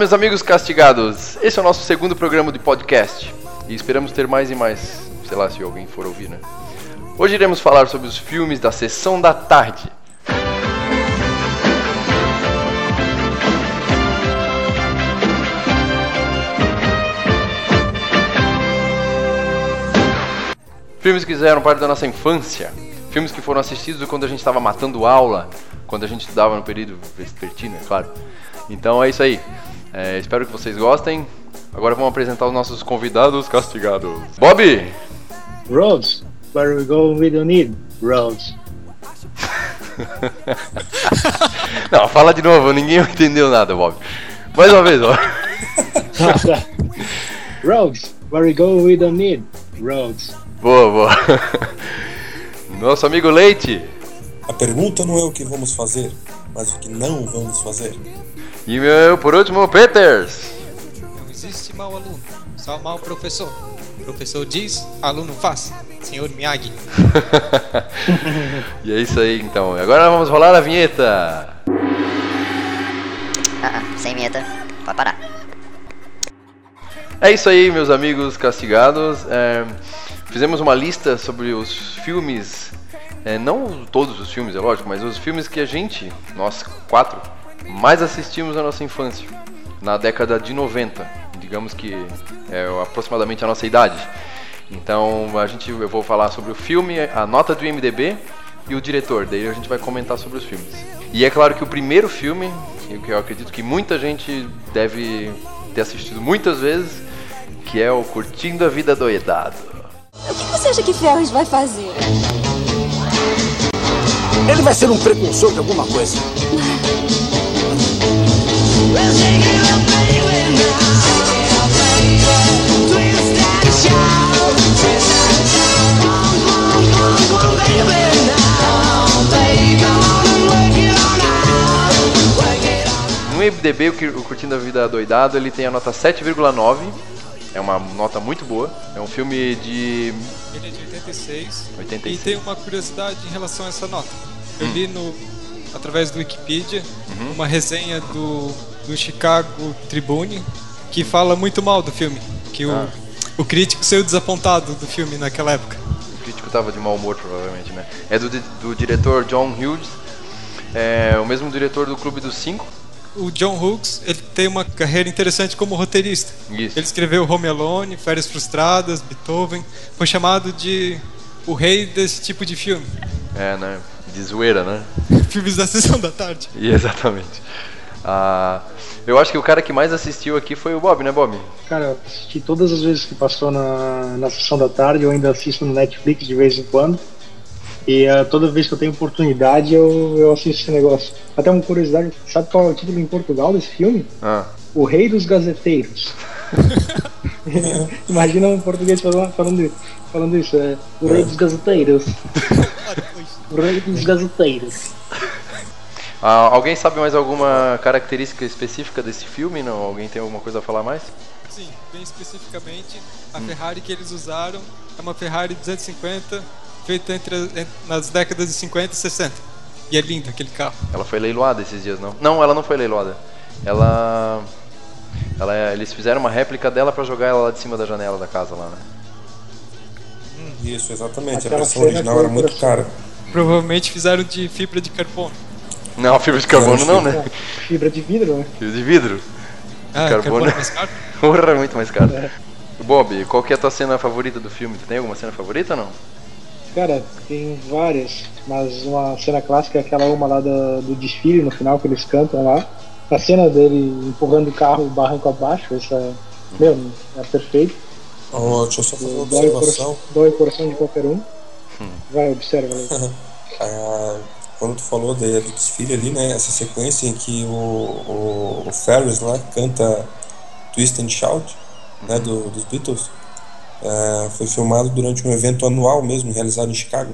Meus amigos castigados. Esse é o nosso segundo programa de podcast e esperamos ter mais e mais, sei lá se alguém for ouvir, né? Hoje iremos falar sobre os filmes da sessão da tarde. Filmes que fizeram parte da nossa infância. Filmes que foram assistidos quando a gente estava matando aula, quando a gente estudava no período vespertino, é claro. Então é isso aí. É, espero que vocês gostem. Agora vamos apresentar os nossos convidados castigados. Bob! Roads, where we go we don't need roads. Não, fala de novo, ninguém entendeu nada, Bob. Mais uma vez, ó. roads, where we go we don't need roads. Boa, boa. Nosso amigo Leite. A pergunta não é o que vamos fazer, mas o que não vamos fazer. E meu, por último, Peters. Não existe mau aluno, só mau professor. Professor diz, aluno faz. Senhor Miyagi. e é isso aí então. Agora vamos rolar a vinheta. Ah, ah, sem vinheta. Pode parar. É isso aí, meus amigos castigados. É, fizemos uma lista sobre os filmes, é, não todos os filmes, é lógico, mas os filmes que a gente, nós quatro, mais assistimos na nossa infância, na década de 90, digamos que é aproximadamente a nossa idade. Então a gente, eu vou falar sobre o filme, a nota do IMDB e o diretor, daí a gente vai comentar sobre os filmes. E é claro que o primeiro filme, que eu acredito que muita gente deve ter assistido muitas vezes, que é o Curtindo a Vida Doidado. O que você acha que Ferris vai fazer? Ele vai ser um precursor de alguma coisa. No IMDB, o Curtindo a Vida Doidado, ele tem a nota 7,9. É uma nota muito boa. É um filme de. Ele é de 86. 86. E tem uma curiosidade em relação a essa nota. Eu li no, através do Wikipedia uma resenha do, do Chicago Tribune que fala muito mal do filme. Que o, Ah. o crítico saiu desapontado do filme naquela época. O crítico tava de mau humor, provavelmente, né? É do, do diretor John Hughes. É o mesmo diretor do Clube dos Cinco. O John Hughes ele tem uma carreira interessante como roteirista. Isso. Ele escreveu Home Alone, Férias Frustradas, Beethoven. Foi chamado de o rei desse tipo de filme. É, né? De zoeira, né? Filmes da sessão da tarde. E exatamente. Ah, eu acho que o cara que mais assistiu aqui foi o Bob, né, Bob? Cara, eu assisti todas as vezes que passou na, na sessão da tarde, eu ainda assisto no Netflix de vez em quando. E eh, toda vez que eu tenho oportunidade eu, eu assisto esse negócio. Até uma curiosidade, sabe qual é o título em Portugal desse filme? Ah, O Rei dos Gazeteiros. Imagina um português falando, falando, falando isso, é o Rei dos Gazeteiros. o Rei dos Gazeteiros. Ah, alguém sabe mais alguma característica específica desse filme? Não? Alguém tem alguma coisa a falar mais? Sim, bem especificamente, a Ferrari que eles usaram é uma Ferrari 250 feita entre, as- en- nas décadas de 50 e 60. E é lindo aquele carro. Ela foi leiloada esses dias, não? Não, ela não foi leiloada. Ela. ela é- eles fizeram uma réplica dela pra jogar ela lá de cima da janela da casa lá, né? Isso, exatamente. Aquela a versão original era muito cara. Provavelmente fizeram de fibra de carbono. Não, fibra de carbono não, né? Fibra de vidro, né? Fibra de vidro. Ah, Carbono. carbono mais caro? Porra, é muito mais caro. É. Bob, qual que é a tua cena favorita do filme? Tu tem alguma cena favorita ou não? Cara, tem várias, mas uma cena clássica é aquela uma lá do, do desfile no final que eles cantam lá. A cena dele empurrando o carro barranco abaixo, essa é, meu, é perfeito. Oh, deixa eu só fazer uma Dói o, observação. coração, dói o coração de qualquer um. Vai, observa. Léo. Ah, quando tu falou de- do desfile ali, né? Essa sequência em que o, o, o Ferris lá canta Twist and Shout, né? Do, dos Beatles, ah, foi filmado durante um evento anual mesmo, realizado em Chicago.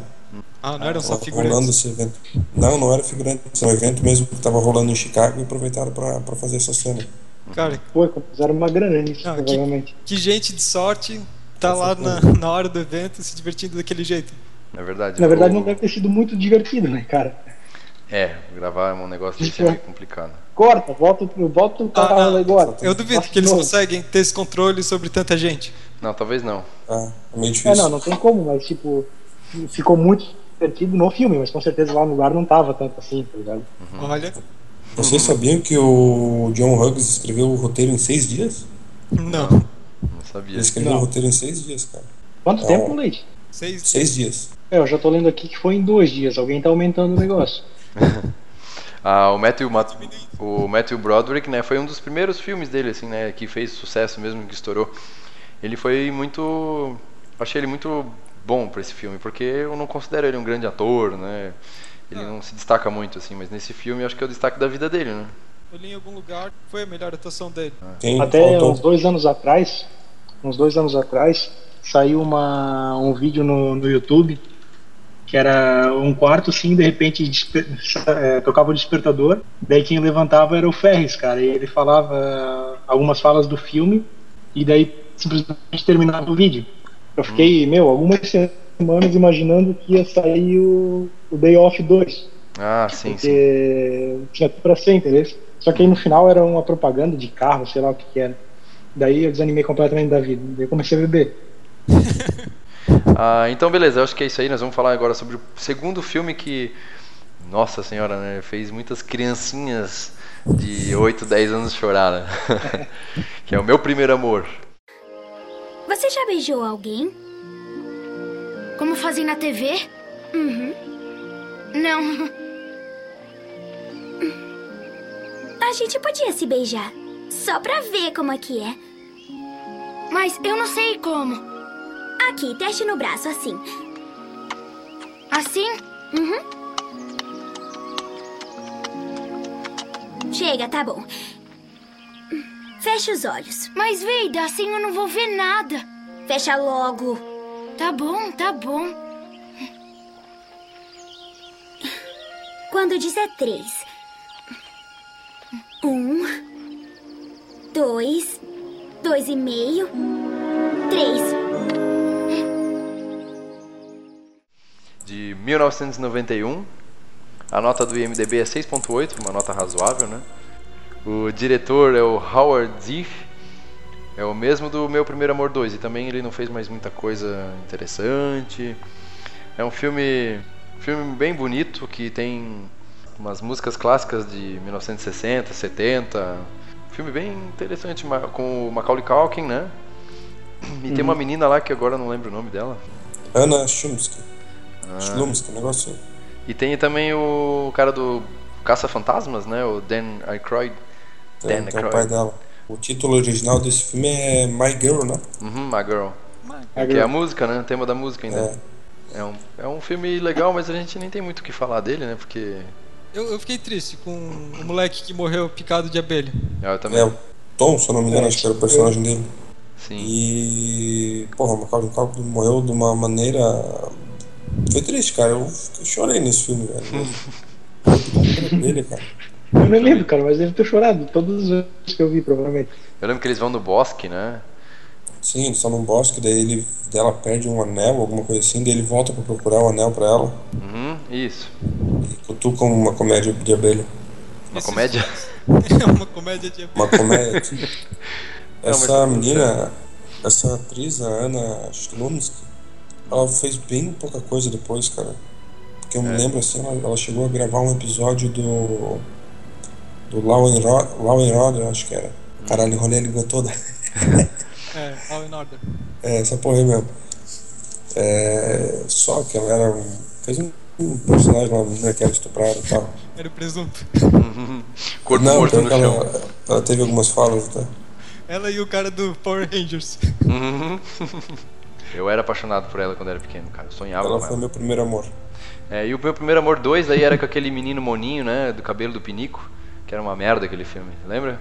Ah, não eram só Tava figurantes. rolando esse evento. Não, não era figurante. Era um evento mesmo que estava rolando em Chicago e aproveitaram para fazer essa cena. Cara, Pô, fizeram uma grana nisso, Não, que- provavelmente. que gente de sorte tá lá na, na hora do evento se divertindo daquele jeito. Na verdade. Na verdade, o- não deve ter sido muito divertido, né, cara? É, gravar um negócio desse é meio complicado. corta, volta, volta o carro Ah, ah, agora. Eu duvido que eles conseguem ter esse controle sobre tanta gente. Não, talvez não. Ah, é meio É, difícil. não, não tem como, mas tipo, ficou muito divertido no filme, mas com certeza lá no lugar não tava tanto assim, tá ligado? Olha, Vocês sabiam que o John Hughes escreveu o roteiro em seis dias? não. Não sabia. Ele escreveu Não. o roteiro em seis dias, cara. Quanto É. tempo, Leite? Seis. Seis dias. É, eu já tô lendo aqui que foi em dois dias, alguém tá aumentando o negócio. Ah, o Matthew, Ma- o Matthew Broderick, né, foi um dos primeiros filmes dele, assim, né, que fez sucesso mesmo, que estourou. Ele foi muito, achei ele muito bom pra esse filme, porque eu não considero ele um grande ator, né, ele não se destaca muito, assim, mas nesse filme eu acho que é o destaque da vida dele, né. Eu li em algum lugar, foi a melhor atuação dele. Quem Até faltou? uns dois anos atrás, uns dois anos atrás, saiu uma, um vídeo no, no YouTube que era um quarto assim, de repente eh, tocava o despertador, daí quem levantava era o Ferris, cara, e ele falava algumas falas do filme e daí simplesmente terminava o vídeo. Eu fiquei, meu, algumas semanas imaginando que ia sair o, o Day Off 2. Ah, sim, sim. porque tinha tudo pra ser, entendeu? Só que aí no final era uma propaganda de carro, sei lá o que que era. Daí eu desanimei completamente da vida. Daí eu comecei a beber. Ah, então beleza, eu acho que é isso aí, nós vamos falar agora sobre o segundo filme que, nossa senhora, né, fez muitas criancinhas de 8, 10 anos chorar, né? que é o Meu Primeiro Amor. Você já beijou alguém? Como fazem na TV? Uhum. Não. A gente podia se beijar. Só pra ver como é que é. Mas eu não sei como. Aqui, teste no braço, assim. Assim? Uhum. Chega, tá bom. Fecha os olhos. Mas, Veida, assim eu não vou ver nada. Fecha logo. Tá bom, tá bom. Quando dizer três. Um. Dois. Dois e meio. Três. 1991. A nota do IMDb é 6.8, uma nota razoável, né? O diretor é o Howard Ziff, é o mesmo do Meu Primeiro Amor 2 e também ele não fez mais muita coisa interessante. É um filme, filme bem bonito que tem umas músicas clássicas de 1960, 70. Filme bem interessante com o Macaulay Culkin, né? E tem uma menina lá que agora não lembro o nome dela. Ana Shumsky. Ah. Shlumsky, um negócio assim. E tem também o cara do Caça-Fantasmas, né? O Dan Aykroyd. Tem, Dan tem o Aykroyd. pai dela. O título original desse filme é My Girl, né? Uhum, My Girl. My Que é Girl. a música, né? O tema da música ainda. É. um, é um filme legal, mas a gente nem tem muito o que falar dele, né? Porque. Eu, eu fiquei triste com o moleque que morreu picado de abelha. Ah, eu também. É o Tom, se eu não me engano, É, acho que era o personagem dele. Sim. E. Porra, o Macaulay Culkin morreu de uma maneira. Foi triste, cara. Eu, eu chorei nesse filme, velho. Eu dele, cara. Eu não lembro, cara, mas deve ter chorado todas as vezes que eu vi, provavelmente. Eu lembro que eles vão no bosque, né? Sim, eles estão num bosque, daí ele, dela perde um anel, alguma coisa assim, daí ele volta pra procurar o anel pra ela Uhum, isso. e cutuca uma comédia de abelha. Uma Esses comédia. É uma comédia de abelha. Uma comédia. essa tá menina, essa atriz, a Ana Shlumsky, ela fez bem pouca coisa depois, cara. Porque eu me lembro assim, ela, ela chegou a gravar um episódio do. do Law and, Law and Order, acho que era. Caralho, enrolei a língua toda. É, All in Order. É, essa porra aí mesmo. É, só que ela era um, fez um, um personagem lá, menina que era estuprada e tal. Era o presunto. Corpo Não, morto no que chão. ela, ela teve algumas falas, tá? Ela e o cara do Power Rangers. Eu era apaixonado por ela quando era pequeno, cara. Eu sonhava Ela com foi ela. meu primeiro amor. É, e o meu primeiro amor 2 aí era com aquele menino moninho, né? Do cabelo do pinico. Que era uma merda aquele filme. Lembra?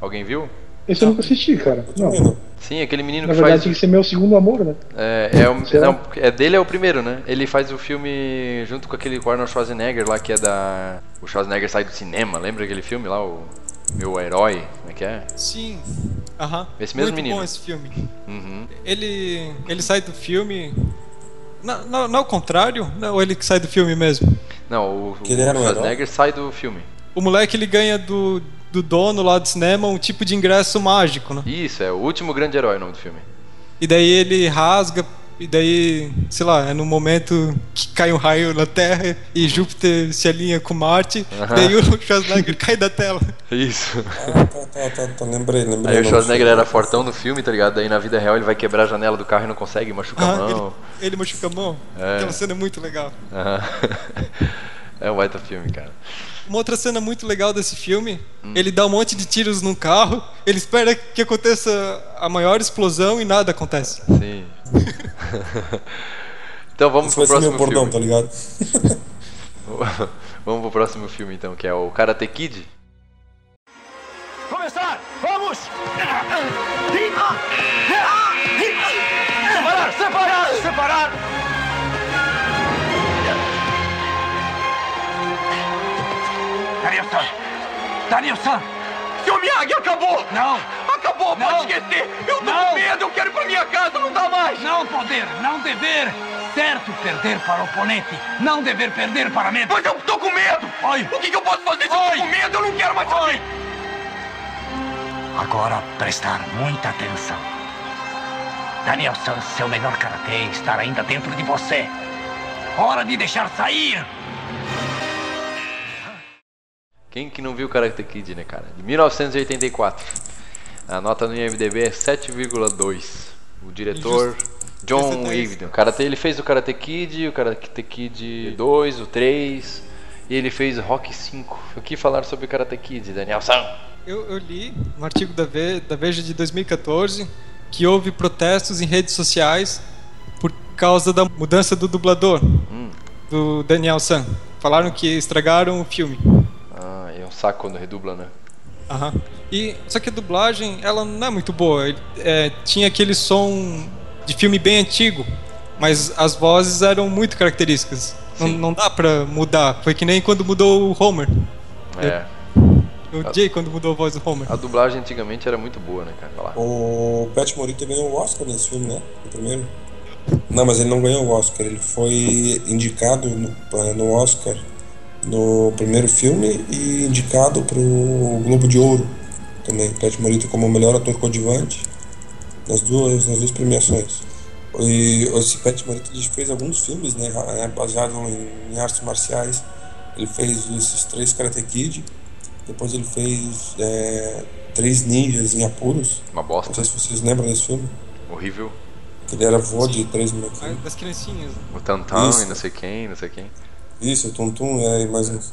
Alguém viu? Esse eu nunca assisti, cara. Não. Sim, aquele menino Na que verdade, faz. tinha que ser meu segundo amor, né? É, é, o- não, é dele é o primeiro, né? Ele faz o filme junto com aquele com Arnold Schwarzenegger lá, que é da. O Schwarzenegger sai do cinema, lembra aquele filme lá? O Meu Herói? Como é que é? Sim. Aham. Esse mesmo Muito menino. bom esse filme. Uhum. Ele, ele sai do filme. Não, não, não ao contrário? Não, ou ele que sai do filme mesmo? Não, o, Que o Schwarzenegger sai do filme. O moleque ele ganha do, do dono lá do cinema um tipo de ingresso mágico, né? Isso, é o último grande herói o nome do filme. E daí ele rasga, e daí, sei lá, é no momento que cai um raio na Terra e Júpiter se alinha com Marte, Aham. daí o Schwarzenegger cai da tela. Isso. Ah, tá, tá, tá, tá, lembrei, lembrei. Aí o Schwarzenegger era fortão no filme, tá ligado? Daí na vida real ele vai quebrar a janela do carro e não consegue, machuca a Ah, mão. ele, ele machuca a mão. É. Aquela cena é muito legal. Aham. É um baita filme, cara. Uma outra cena muito legal desse filme, Hum. ele dá um monte de tiros num carro, ele espera que aconteça a maior explosão e nada acontece. Sim. então vamos Esse pro ser meu próximo bordão, filme. tá ligado? vamos pro próximo filme então, que é o Karate Kid. Começar! Vamos! Separar! Separar! Separar! Daniel-san! Daniel-san! Seu Miyagi, acabou! Não! Acabou, pode esquecer! Eu tô com medo, eu quero ir pra minha casa, não dá mais! Não poder, não dever! Certo perder para o oponente, não dever perder para medo! Mas eu tô com medo! Oi. O que, que eu posso fazer se eu tô com medo? Eu não quero mais saber! Agora prestar muita atenção. Daniel-san, seu melhor karatê está ainda dentro de você. Hora de deixar sair! Quem que não viu Karate Kid, né, cara? De 1984. A nota no IMDb é 7,2. O diretor John Esse é dez. Ivden. Karate, ele fez o Karate Kid, o Karate Kid 2, o 3 e ele fez Rock 5. O que falar sobre o Karate Kid, Daniel San? Eu, eu li um artigo da, Ve- da Veja de 2014 que houve protestos em redes sociais por causa da mudança do dublador, Hum. do Daniel San. Falaram que estragaram o filme. Ah, é um saco quando redubla, né? Aham. E só que a dublagem ela não é muito boa. Ele, é, tinha aquele som de filme bem antigo, mas as vozes eram muito características. Não, não dá pra mudar. Foi que nem quando mudou o Homer. É. Eu odiei quando mudou a voz do Homer. A dublagem antigamente era muito boa, né, cara? Lá. O Pat Morita ganhou o Oscar nesse filme, né? O primeiro. Não, mas ele não ganhou o Oscar. Ele foi indicado no, eh, no Oscar no primeiro filme e indicado pro Globo de Ouro também. Pat Morita como melhor ator coadjuvante nas duas, nas duas premiações. E esse Pat Morita ele fez alguns filmes, né? eh, Baseado em, em artes marciais. Ele fez esses três Karate Kid. Depois ele fez eh, Três Ninjas em Apuros. Uma Não bosta. sei se vocês lembram desse filme. Horrível. Ele era avô de três molequinhos. Das criancinhas. O Tantan Isso. e não sei quem, não sei quem. Isso, o Tum Tum é mais uns.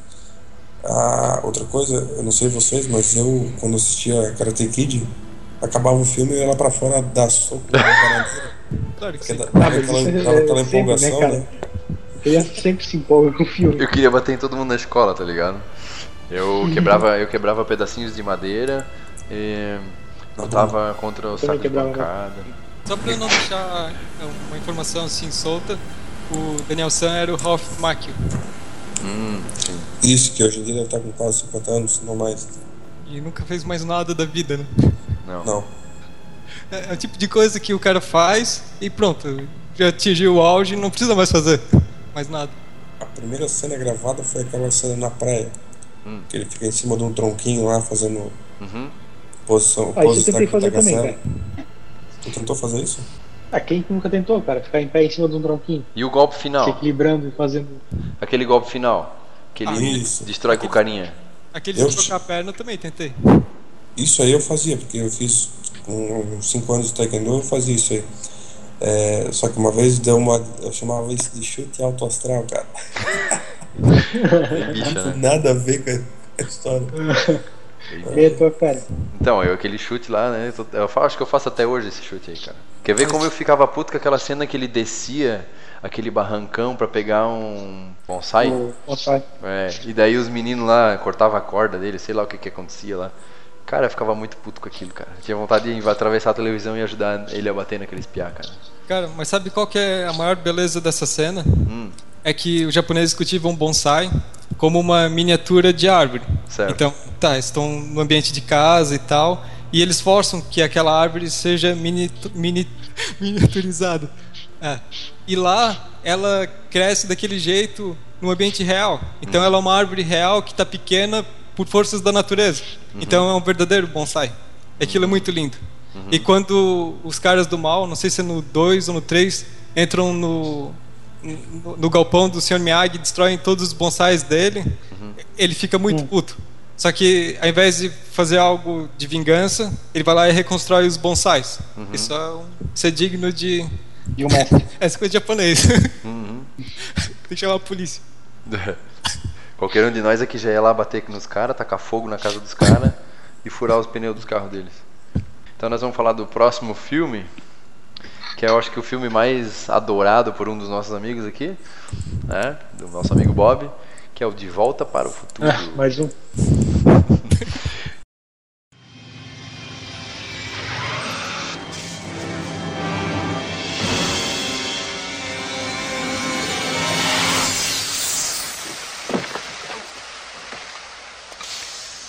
Ah, outra coisa, eu não sei vocês, mas eu, quando assistia Karate Kid, acabava o filme e eu ia lá pra fora dar soco na bananeira. Claro que sim. dava Ah, aquela, é- dava aquela sempre, empolgação, né, né? Criança sempre se empolga com o filme. Eu queria bater em todo mundo na escola, tá ligado? Eu quebrava, eu quebrava pedacinhos de madeira e lutava contra o saco de né? pancada. Só pra eu não deixar é, uma informação assim solta, o Daniel San era o Ralph Macchio. Hum, sim. Isso, que hoje em dia deve estar com quase 50 anos, se não mais. E nunca fez mais nada da vida, né? Não. Não. É, é o tipo de coisa que o cara faz e pronto, já atingiu o auge e não precisa mais fazer mais nada. A primeira cena gravada foi aquela cena na praia. Hum. Que ele fica em cima de um tronquinho lá fazendo Uhum. posição. Ah, isso eu tentei fazer também, cara. Tu tentou fazer isso? Ah, quem nunca tentou, cara? Ficar em pé em cima de um tronquinho, E o golpe se final? equilibrando e fazendo. Aquele golpe final. Que ele Ah, destrói com o carinha. Aquele Eu- de trocar a perna eu também tentei. Isso aí eu fazia, porque eu fiz com 5 anos de taekwondo, eu fazia isso aí. É, só que uma vez deu uma. Eu chamava isso de chute alto astral, cara. Bem bicha, né? Nada a ver com a história. E cara. Então, eu aquele chute lá, né? Eu fa- acho que eu faço até hoje esse chute aí, cara. Quer ver como eu ficava puto com aquela cena que ele descia aquele barrancão pra pegar um bonsai? O bonsai. É, e daí os meninos lá cortavam a corda dele, sei lá o que que acontecia lá. Cara, eu ficava muito puto com aquilo, cara. Tinha vontade de atravessar a televisão e ajudar ele a bater naqueles piá, cara. Cara, mas sabe qual que é a maior beleza dessa cena? Hum, É que os japoneses cultivam bonsai como uma miniatura de árvore. Certo. Então, tá, estão no ambiente de casa e tal, e eles forçam que aquela árvore seja mini, mini, miniaturizada. É. E lá ela cresce daquele jeito no ambiente real. Então ela é uma árvore real que está pequena por forças da natureza. Então é um verdadeiro bonsai. Aquilo é muito lindo. E quando os caras do mal, não sei se é no 2 ou no 3, entram no, no, no galpão do Sr. Miyagi, destroem todos os bonsais dele, ele fica muito puto. Só que ao invés de fazer algo de vingança, ele vai lá e reconstrói os bonsais. Isso, é um- isso é digno de. De um mestre. Essa coisa de japonês. Tem que chamar a polícia. Qualquer um de nós aqui já ia lá bater nos caras, tacar fogo na casa dos caras e furar os pneus dos carros deles. Então nós vamos falar do próximo filme, que é eu acho que o filme mais adorado por um dos nossos amigos aqui, né? Do nosso amigo Bob, que é o De Volta para o Futuro. Ah, mais um.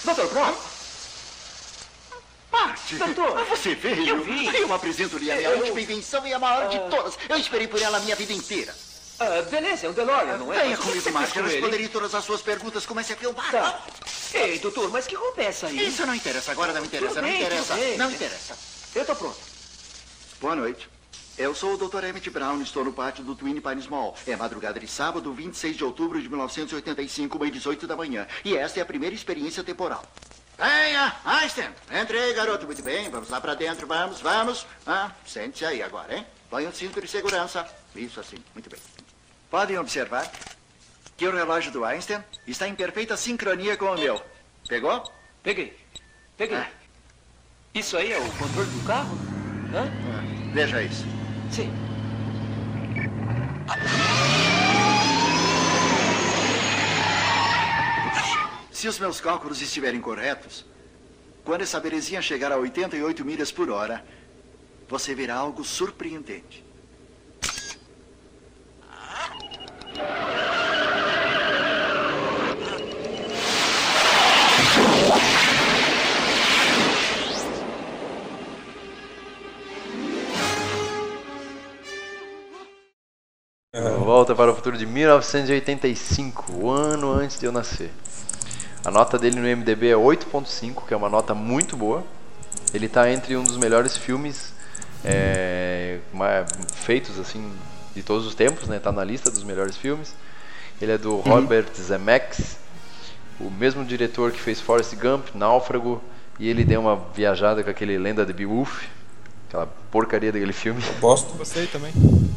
Dr. Brown? Doutor. Você veio? Eu vi. Eu apresento-lhe a minha Eu- última invenção e a maior de todas. Eu esperei por ela a minha vida inteira. Ah, beleza, é um DeLorean, não é? Venha comigo, fez Eu responderei todas as suas perguntas. Comece a filmar. Tá. Ei, doutor, mas que roupa é essa aí? Isso não interessa. Agora não interessa. Tudo não bem, interessa. Não interessa. Eu tô pronto. Boa noite. Eu sou o Dr. Emmett Brown e estou no pátio do Twin Pines Mall. É madrugada de sábado, 26 de outubro de 1985, meio 18 da manhã. E esta é a primeira experiência temporal. Venha, Einstein. Entre aí, garoto. Muito bem, vamos lá pra dentro. Vamos, vamos. Ah, sente-se aí agora, hein? Põe o cinto de segurança. Isso assim, muito bem. Podem observar que o relógio do Einstein está em perfeita sincronia com o meu. Pegou? Peguei. Peguei. Ah. Isso aí é o controle do carro? Hã? Ah, veja isso. Sim. Se os meus cálculos estiverem corretos, quando essa belezinha chegar a 88 milhas por hora, você verá algo surpreendente. Volta para o Futuro de 1985, o ano antes de eu nascer. A nota dele no MDB é 8.5, que é uma nota muito boa. Ele está entre um dos melhores filmes é, feitos assim de todos os tempos, né? Tá na lista dos melhores filmes. Ele é do Robert Zemeckis, o mesmo diretor que fez Forrest Gump, Náufrago, e ele deu uma viajada com aquele Lenda de Beowulf, aquela porcaria daquele filme. Gosto. Gostei também.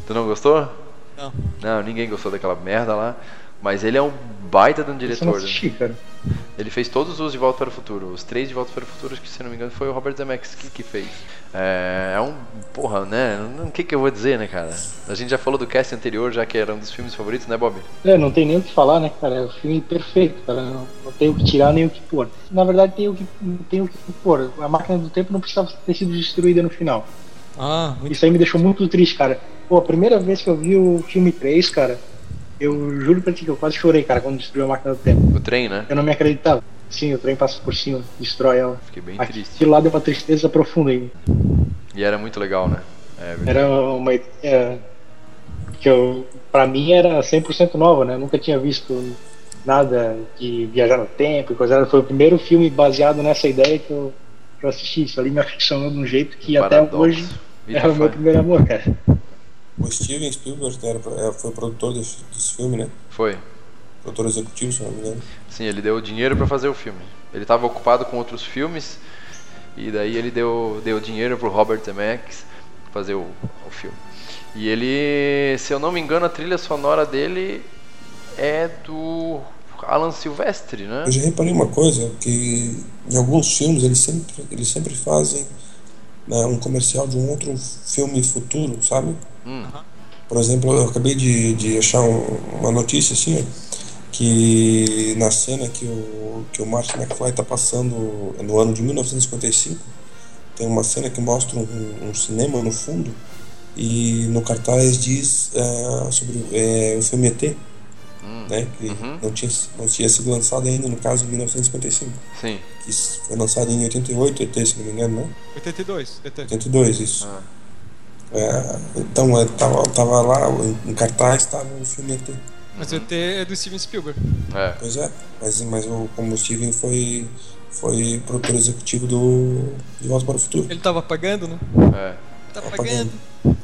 Tu não gostou? Não. Não, ninguém gostou daquela merda lá. Mas ele é um baita de um eu diretor. não né? assisti, cara. Ele fez todos os De Volta para o Futuro. Os três De Volta para o Futuro, acho que se não me engano, foi o Robert Zemeckis que, que fez. É, é um. Porra, né? não- O que, que eu vou dizer, né, cara? A gente já falou do cast anterior, já que era um dos filmes favoritos, né, Bob? É, não tem nem o que falar, né, cara? É um filme perfeito, cara. Não, não tem o que tirar nem o que pôr. Na verdade, tem o que, tem o que pôr. A máquina do tempo não precisava ter sido destruída no final. Ah, muito Isso aí me deixou muito triste, cara. Pô, a primeira vez que eu vi o filme 3, cara, eu juro pra ti que eu quase chorei, cara, quando destruiu a máquina do tempo. O trem, né? Eu não me acreditava. Sim, o trem passa por cima, destrói ela. Fiquei bem Aqui triste. de lá deu uma tristeza profunda aí. E era muito legal, né? É, verdade. Era uma ideia que eu, pra mim era 100% nova, né? Eu nunca tinha visto nada de viajar no tempo e coisa. Foi o primeiro filme baseado nessa ideia que eu, que eu assisti. Isso ali me aficionou de um jeito que até hoje Vida é o meu primeiro amor, cara. O Steven Spielberg era, é, foi o produtor desse, desse filme, né? Foi. Produtor executivo, se não me engano. Sim, ele deu dinheiro pra fazer o filme. Ele estava ocupado com outros filmes e daí ele deu, deu dinheiro pro Robert Zemeckis fazer o, o filme. E ele, se eu não me engano, a trilha sonora dele é do Alan Silvestre, né? Eu já reparei uma coisa, que em alguns filmes eles sempre, eles sempre fazem né, um comercial de um outro filme futuro, sabe? Hum. Por exemplo, eu acabei de, de achar um- uma notícia assim, ó, que na cena que o, que o Martin McFly está passando no ano de 1955, tem uma cena que mostra um, um cinema no fundo e no cartaz diz eh, sobre eh, o filme ET, né, que Uhum. não, tinha, não tinha sido lançado ainda, no caso, em 1955. Sim. Que foi lançado em 88, ET, se não me engano, né? 82. ET. 82, isso. Ah. É, então, é, tava, tava lá, em- cartaz, estava o filme ET. Mas o ET é do Steven Spielberg. É. Pois é, mas, mas o, como o Steven foi, foi produtor executivo do De Volta para o Futuro. Ele tava pagando, né? É. Tá pagando.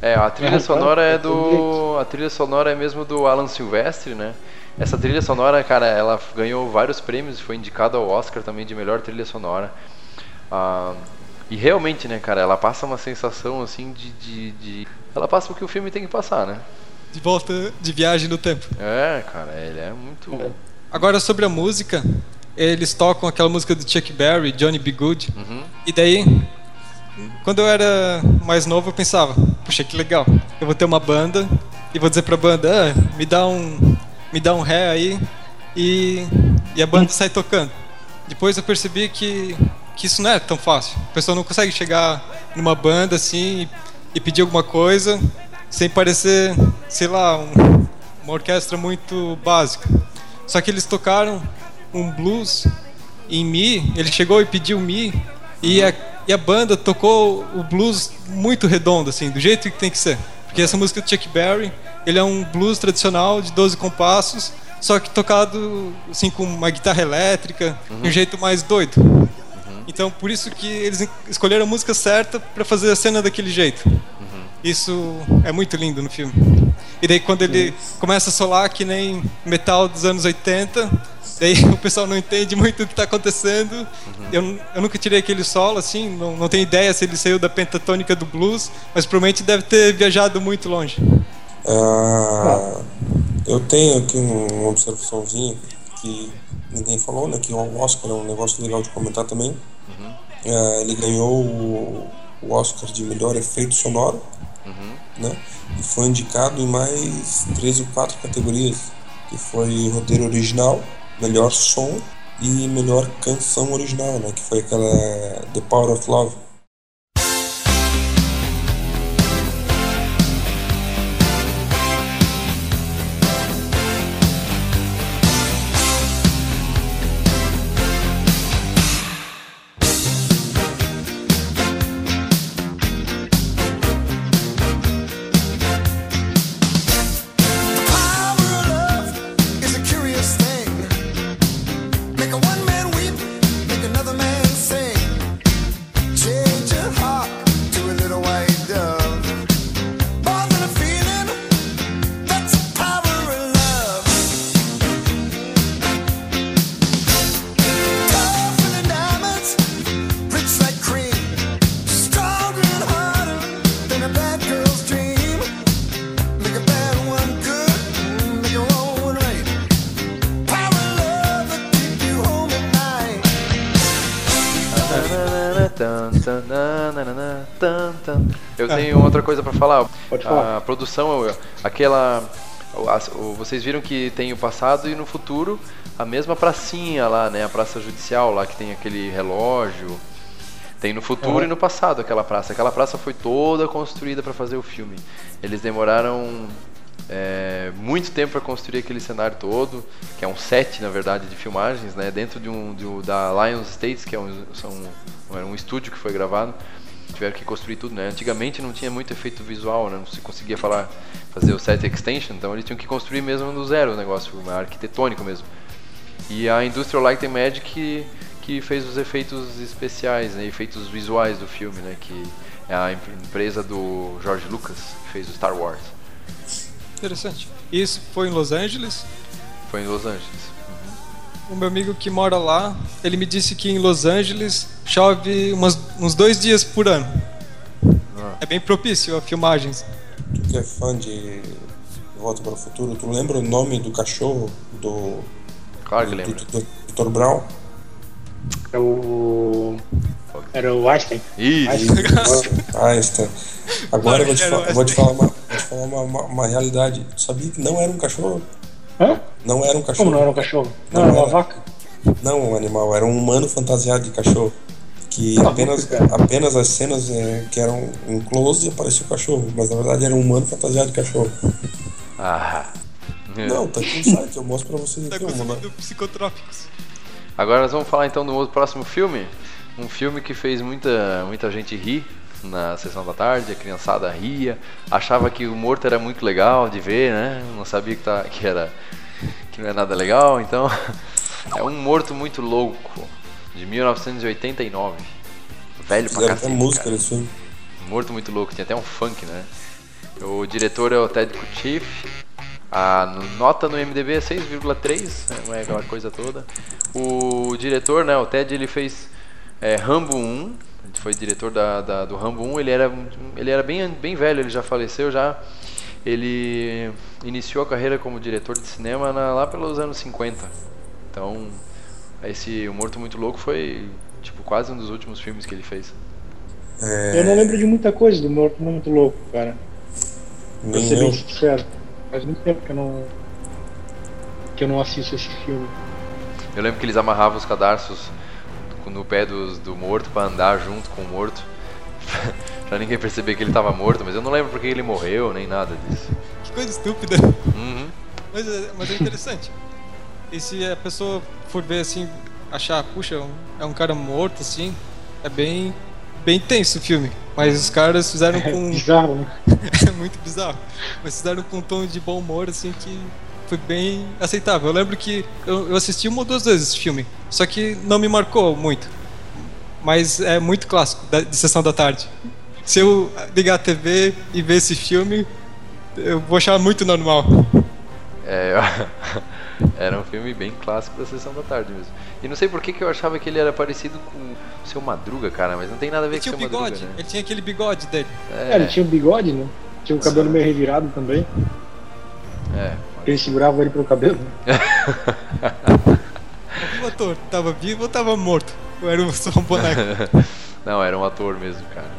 É, a trilha É, sonora é do. A trilha sonora é mesmo do Alan Silvestre, né? Essa trilha sonora, cara, ela ganhou vários prêmios, foi indicada ao Oscar também de melhor trilha sonora. Ah, e realmente, né, cara, ela passa uma sensação assim de, de, de- Ela passa o que o filme tem que passar, né? De volta de viagem no tempo. É, cara, ele é muito. Agora sobre a música, eles tocam aquela música do Chuck Berry, Johnny B. Good. Uhum. E daí, quando eu era mais novo, eu pensava, puxa, que legal. Eu vou ter uma banda e vou dizer pra banda, ah, me dá um, me dá um ré aí e, e a banda sai tocando. Depois eu percebi que, que isso não é tão fácil. A pessoa não consegue chegar numa banda assim e, e pedir alguma coisa sem parecer, sei lá, um- uma orquestra muito básica. Só que eles tocaram um blues em Mi, ele chegou e pediu Mi e a, e a banda tocou o blues muito redondo, assim, do jeito que tem que ser. Porque essa música do Chuck Berry, ele é um blues tradicional de 12 compassos, só que tocado assim com uma guitarra elétrica, de um jeito mais doido. Então, por isso que eles escolheram a música certa para fazer a cena daquele jeito. Isso é muito lindo no filme. E daí quando ele começa a solar que nem metal dos anos 80, daí o pessoal não entende muito o que está acontecendo. Eu, eu nunca tirei aquele solo, assim, não, não tenho ideia se ele saiu da pentatônica do blues, mas provavelmente deve ter viajado muito longe. Ah, eu tenho aqui uma observaçãozinha que ninguém falou, né? Que o Oscar é um negócio legal de comentar também. Ah, ele ganhou o Oscar de melhor efeito sonoro, né? E foi indicado em mais três ou quatro categorias, que foi roteiro original, melhor som e melhor canção original, né? Que foi aquela The Power of Love. Produção, aquela. Vocês viram que tem o passado e no futuro a mesma pracinha lá, né? A praça judicial lá que tem aquele relógio. Tem no futuro Aham. e no passado aquela praça. Aquela praça foi toda construída para fazer o filme. Eles demoraram é, muito tempo para construir aquele cenário todo, que é um set, na verdade, de filmagens, né? Dentro de um, de um- da Lions States, que é um, são, era um estúdio que foi gravado. Tiveram que construir tudo, né? Antigamente não tinha muito efeito visual, né? Não se conseguia falar, fazer o set extension, então eles tinham que construir mesmo do zero o negócio, arquitetônico mesmo. E a Industrial Light and Magic que, que fez os efeitos especiais, né, efeitos visuais do filme, né, que é a em- empresa do George Lucas, que fez o Star Wars. Interessante. Isso foi em Los Angeles. Foi em Los Angeles. O meu amigo que mora lá, ele me disse que em Los Angeles chove umas- uns dois dias por ano. Ah. É bem propício a filmagens. Tu que é fã de Volta para o Futuro, tu lembra o nome do cachorro do, Claro que do, lembra. do, do Dr. Brown? Era o. Era o Einstein. Isso. Einstein. Einstein. Agora eu vou te, Era o fa- eu vou te falar, uma, vou te falar uma, uma, uma realidade. Tu sabia que não era um cachorro? Hã? Não era um cachorro. Como não era um cachorro? Não Não, era uma era. vaca. Não um animal, era um humano fantasiado de cachorro. Que Ah, apenas, apenas as cenas é, que eram em close aparecia o cachorro, mas na verdade era um humano fantasiado de cachorro. Ah. Não, tá aqui no site, eu mostro pra vocês Tá aqui. Uma, consumindo psicotrópicos. Agora nós vamos falar então do outro próximo filme. Um filme que fez muita, muita gente rir na sessão da tarde, a criançada ria, achava que o morto era muito legal de ver, né? Não sabia que, tá, que era que não é nada legal, então é um morto muito louco de 1989. Velho pra Fizeram até cacete. música cara. filme. Morto muito louco, tinha até um funk, né? O diretor é o Ted Kuchiff. A nota no MDB é 6,3, né? não é aquela coisa toda. O diretor, né, o Ted, ele fez é, Rambo 1, ele foi diretor da, da- do Rambo 1, ele era, ele era bem, bem velho, ele já faleceu já. Ele iniciou a carreira como diretor de cinema na- lá pelos anos 50. Então, esse O Morto Muito Louco foi tipo quase um dos últimos filmes que ele fez. É, Eu não lembro de muita coisa do Morto Muito Louco, cara. Pra ser bem sincero. Faz muito tempo que eu não. que eu não assisto esse filme. Eu lembro que eles amarravam os cadarços no pé dos, do morto pra andar junto com o morto. pra ninguém perceber que ele tava morto, mas eu não lembro porque ele morreu, nem nada disso. Que coisa estúpida. Uhum. Mas, é- mas é interessante. E se a pessoa for ver assim, achar, puxa, um- é um cara morto assim, é bem bem tenso o filme. Mas os caras fizeram com Bizarro, né? é muito bizarro. Mas fizeram com um tom de bom humor assim que foi bem aceitável. Eu lembro que eu, eu assisti uma ou duas vezes esse filme, só que não me marcou muito. Mas é muito clássico da, de sessão da tarde. Se eu ligar a TV e ver esse filme, eu vou achar muito normal. É, era um filme bem clássico da sessão da tarde mesmo. E não sei por que, que eu achava que ele era parecido com o seu Madruga, cara, mas não tem nada a ver Ele com o tinha seu o Madruga, bigode, né? ele tinha aquele bigode dele. É, ele tinha o bigode, né? Tinha o cabelo meio revirado também. É. Ele segurava ele pelo cabelo. O ator tava vivo ou tava morto? Ou era só um boneco? não, era um ator mesmo, cara.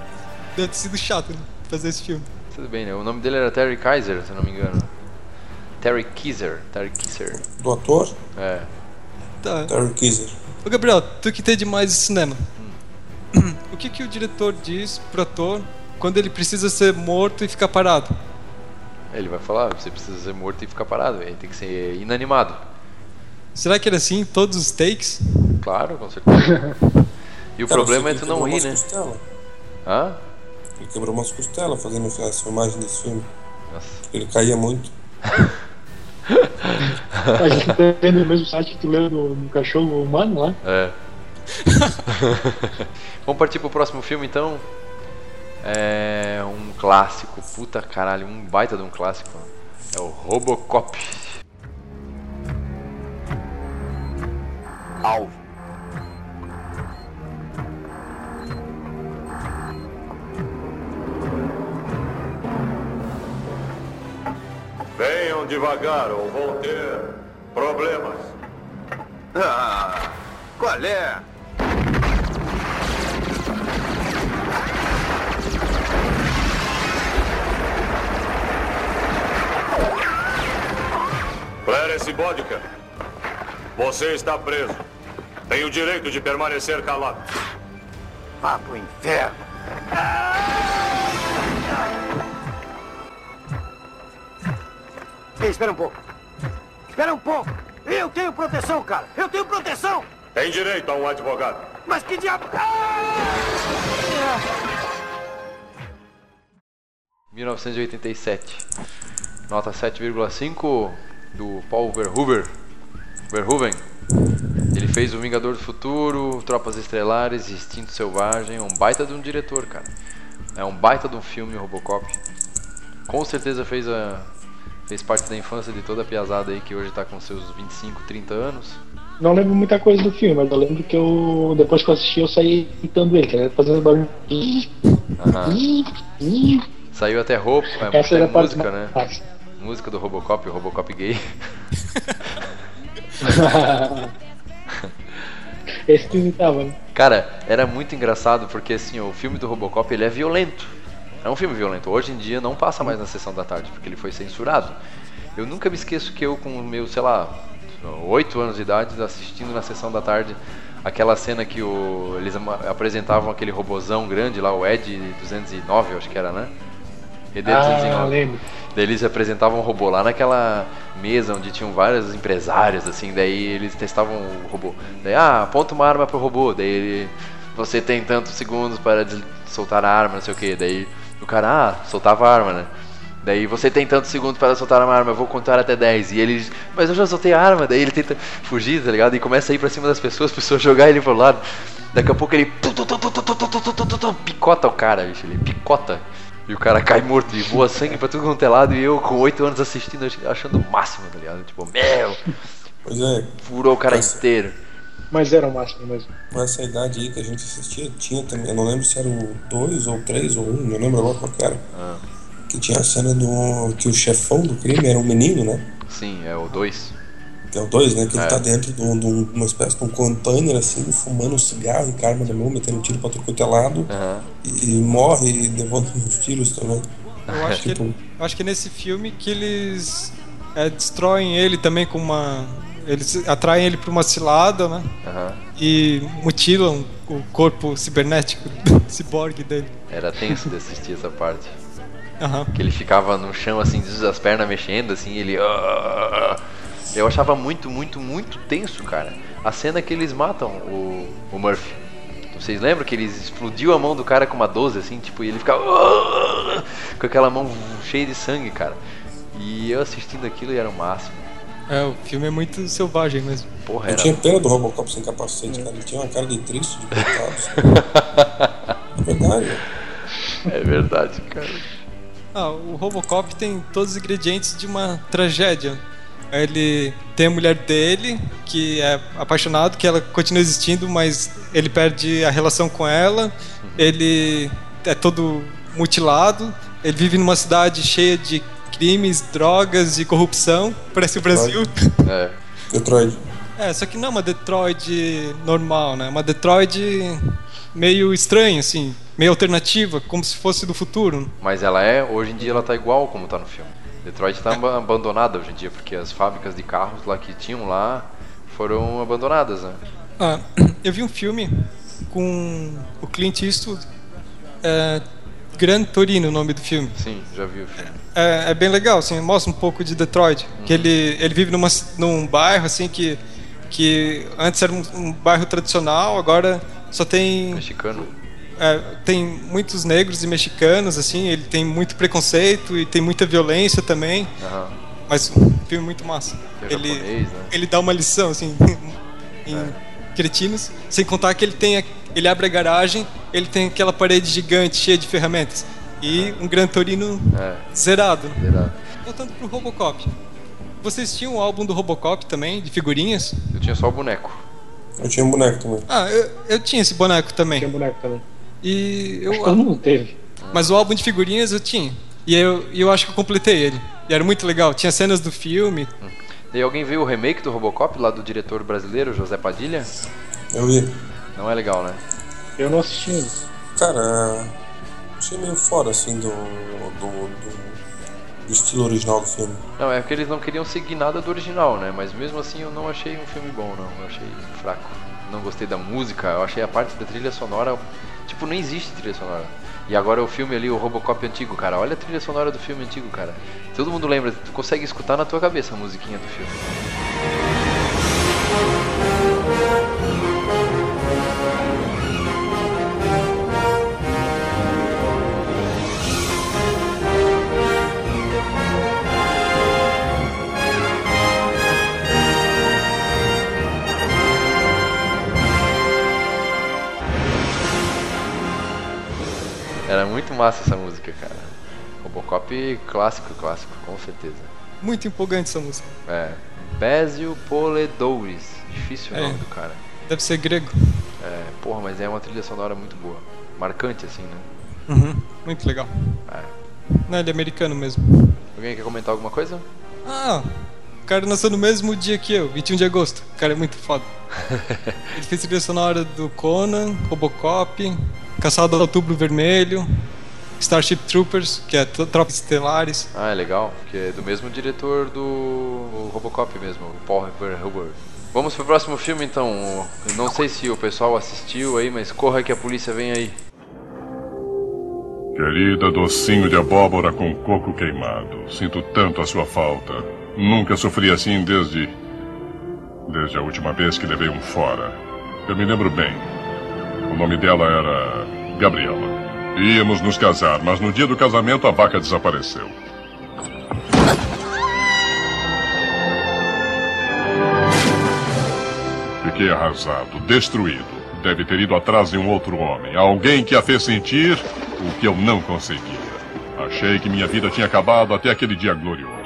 Deve ter sido chato né, fazer esse filme. Tudo bem, né? O nome dele era Terry Kaiser, se eu não me engano. Terry Kisser. Terry Kisser. Do ator? É. Tá. Terry Kisser. Ô Gabriel, tu que entende mais de cinema. O que que o diretor diz pro ator quando ele precisa ser morto e ficar parado? Ele vai falar, você precisa ser morto e ficar parado, ele tem que ser inanimado. Será que era assim em todos os takes? Claro, com certeza. E o Cara, problema é tu que não ele rir, quebrou né? umas costelas. Hã? Ele quebrou umas costelas fazendo as filmagens desse filme. Nossa. Ele caía muito. A gente tá vendo o mesmo site que tu leu do, do cachorro humano lá. É. Vamos partir pro próximo filme então. É um clássico, puta caralho, um baita de um clássico. É o Robocop. Alvo. Venham devagar ou vão ter problemas. Ah, qual é? Clarence Bodica, você está preso. Tem o direito de permanecer calado. Vá pro inferno. Ei, espera um pouco. Espera um pouco. Eu tenho proteção, cara. Eu tenho proteção. Tem direito a um advogado. Mas que diabo... Ah! 1987. Nota 7,5 do Paul Verhoeven. Verhoeven. Ele fez O Vingador do Futuro, Tropas Estelares, Instinto Selvagem. Um baita de um diretor, cara. É um baita de um filme, Robocop. Com certeza fez a fez parte da infância de toda a piazada aí que hoje tá com seus 25, 30 anos. Não lembro muita coisa do filme, mas eu lembro que eu, depois que eu assisti, eu saí imitando ele, cara, fazendo barulho. Aham. Saiu até roupa, é, Essa era música, né? fácil. Música do Robocop, o Robocop gay. Imitava, né? Cara, era muito engraçado porque assim, o filme do Robocop ele é violento. É um filme violento. Hoje em dia não passa mais na sessão da tarde porque ele foi censurado. Eu nunca me esqueço que eu com meus, sei lá, 8 anos de idade assistindo na sessão da tarde aquela cena que o, eles apresentavam aquele robozão grande lá, o Ed 209, eu acho que era, né? ED Ah, 209. lembro. Daí eles apresentavam o robô lá naquela mesa onde tinham vários empresários, assim, daí eles testavam o robô. Daí, ah, aponta uma arma pro robô, daí ele, você tem tantos segundos para soltar a arma, não sei o que. Daí o cara, ah, soltava a arma, né? Daí você tem tantos segundos para soltar uma arma, eu vou contar até 10. E ele, mas eu já soltei a arma. Daí ele tenta fugir, tá ligado? E começa a ir pra cima das pessoas, pessoas jogar ele pro lado. Daqui a pouco ele picota o cara, bicho. Ele picota. E o cara cai morto e voa sangue pra tudo quanto é lado. E eu, com 8 anos assistindo, achando o máximo, tá ligado? Tipo, meu, Pois é, furou o cara inteiro. Mas era o máximo mesmo. com essa idade aí que a gente assistia, tinha também, eu não lembro se era o 2 ou 3 ou 1, não lembro agora qual que era. Ah, Que tinha a cena do. que o chefão do crime era um menino, né? sim, é o 2. Que é o 2, né? Que É. ele tá dentro de, um- de um- uma espécie de um container, assim, fumando um cigarro e com a arma na mão, metendo tiro pra tudo quanto é lado. Aham. E, e morre e levando uns tiros também. Eu acho, que, Tipo, eu acho que é nesse filme que eles é, destroem ele também com uma. Eles atraem ele pra uma cilada, né? Aham. E mutilam o corpo cibernético, ciborgue dele. Era tenso de assistir essa parte. Aham. Que ele ficava no chão, assim, as pernas mexendo, assim, ele. "Ah". Eu achava muito, muito, muito tenso, cara. A cena que eles matam o, o Murphy. Vocês lembram que eles explodiu a mão do cara com uma 12, assim, tipo, e ele ficava. Com aquela mão cheia de sangue, cara. E eu assistindo aquilo e era o máximo. É, o filme é muito selvagem mesmo. Porra, eu era. tinha pena do Robocop sem capacete, cara. Ele tinha uma cara de triste, de coitado. É verdade. É verdade, cara. Ah, o Robocop tem todos os ingredientes de uma tragédia. Ele tem a mulher dele, que é apaixonado, que ela continua existindo, mas ele perde a relação com ela. Ele é todo mutilado. Ele vive numa cidade cheia de crimes, drogas e corrupção. Parece o Brasil. É. Detroit. É, só que não é uma Detroit normal, né? Uma Detroit meio estranha, assim, meio alternativa, como se fosse do futuro. Mas ela é, hoje em dia ela tá igual como tá no filme. Detroit tá aba- abandonada hoje em dia, porque as fábricas de carros lá que tinham lá foram abandonadas, né? Ah, eu vi um filme com o Clint Eastwood, é, Gran Torino, o nome do filme. Sim, já vi o filme. É, é bem legal, assim, mostra um pouco de Detroit. Que ele, ele vive numa, num bairro assim que, que antes era um, um bairro tradicional, agora só tem Mexicano. É, tem muitos negros e mexicanos, assim, ele tem muito preconceito e tem muita violência também. Aham. Mas um filme muito massa. É Ele, japonês, né? ele dá uma lição, assim, em cretinos, sem contar que ele tem a- ele abre a garagem, ele tem aquela parede gigante cheia de ferramentas. E um Gran Torino É. zerado. Zerado. Voltando pro Robocop. Vocês tinham o álbum do Robocop também, de figurinhas? Eu tinha só o boneco. Eu tinha um boneco também. Ah, eu, eu tinha esse boneco também. Tinha boneco também. E eu, Acho que todo mundo teve. Mas o álbum de figurinhas eu tinha. E eu, eu acho que eu completei ele. E era muito legal. Tinha cenas do filme. E alguém viu o remake do Robocop lá do diretor brasileiro, José Padilha? Eu vi. Não é legal, né? Eu não assisti. Cara, achei meio fora, assim, do, do, do, do estilo original do filme. Não, é porque eles não queriam seguir nada do original, né? Mas mesmo assim eu não achei um filme bom, não. Eu achei fraco. Não gostei da música, eu achei a parte da trilha sonora. Tipo, nem existe trilha sonora. E agora o filme ali, o Robocop antigo, cara. Olha a trilha sonora do filme antigo, cara. Todo mundo lembra, tu consegue escutar na tua cabeça a musiquinha do filme. Muito massa essa música, cara. Robocop clássico, clássico, com certeza. Muito empolgante essa música. É. Basil Poledouris. Difícil o É. nome do cara. Deve ser grego. É, porra, mas é uma trilha sonora muito boa. Marcante, assim, né? Uhum. Muito legal. É. Não, ele é americano mesmo. Alguém quer comentar alguma coisa? Ah, o cara nasceu no mesmo dia que eu, 21 de agosto. O cara é muito foda. ele fez trilha sonora do Conan, Robocop, Caçado ao Outubro Vermelho, Starship Troopers, que é tro- Tropas Estelares. Ah, é legal, porque é do mesmo diretor do Robocop mesmo, o Paul Verhoeven. Vamos pro próximo filme então. Eu não sei se o pessoal assistiu aí, mas corra que a polícia vem aí. Querida docinho de abóbora com coco queimado, sinto tanto a sua falta. Nunca sofri assim desde. desde a última vez que levei um fora. Eu me lembro bem. O nome dela era Gabriela. Íamos nos casar, mas no dia do casamento a vaca desapareceu. Fiquei arrasado, destruído. Deve ter ido atrás de um outro homem, alguém que a fez sentir o que eu não conseguia. Achei que minha vida tinha acabado até aquele dia glorioso.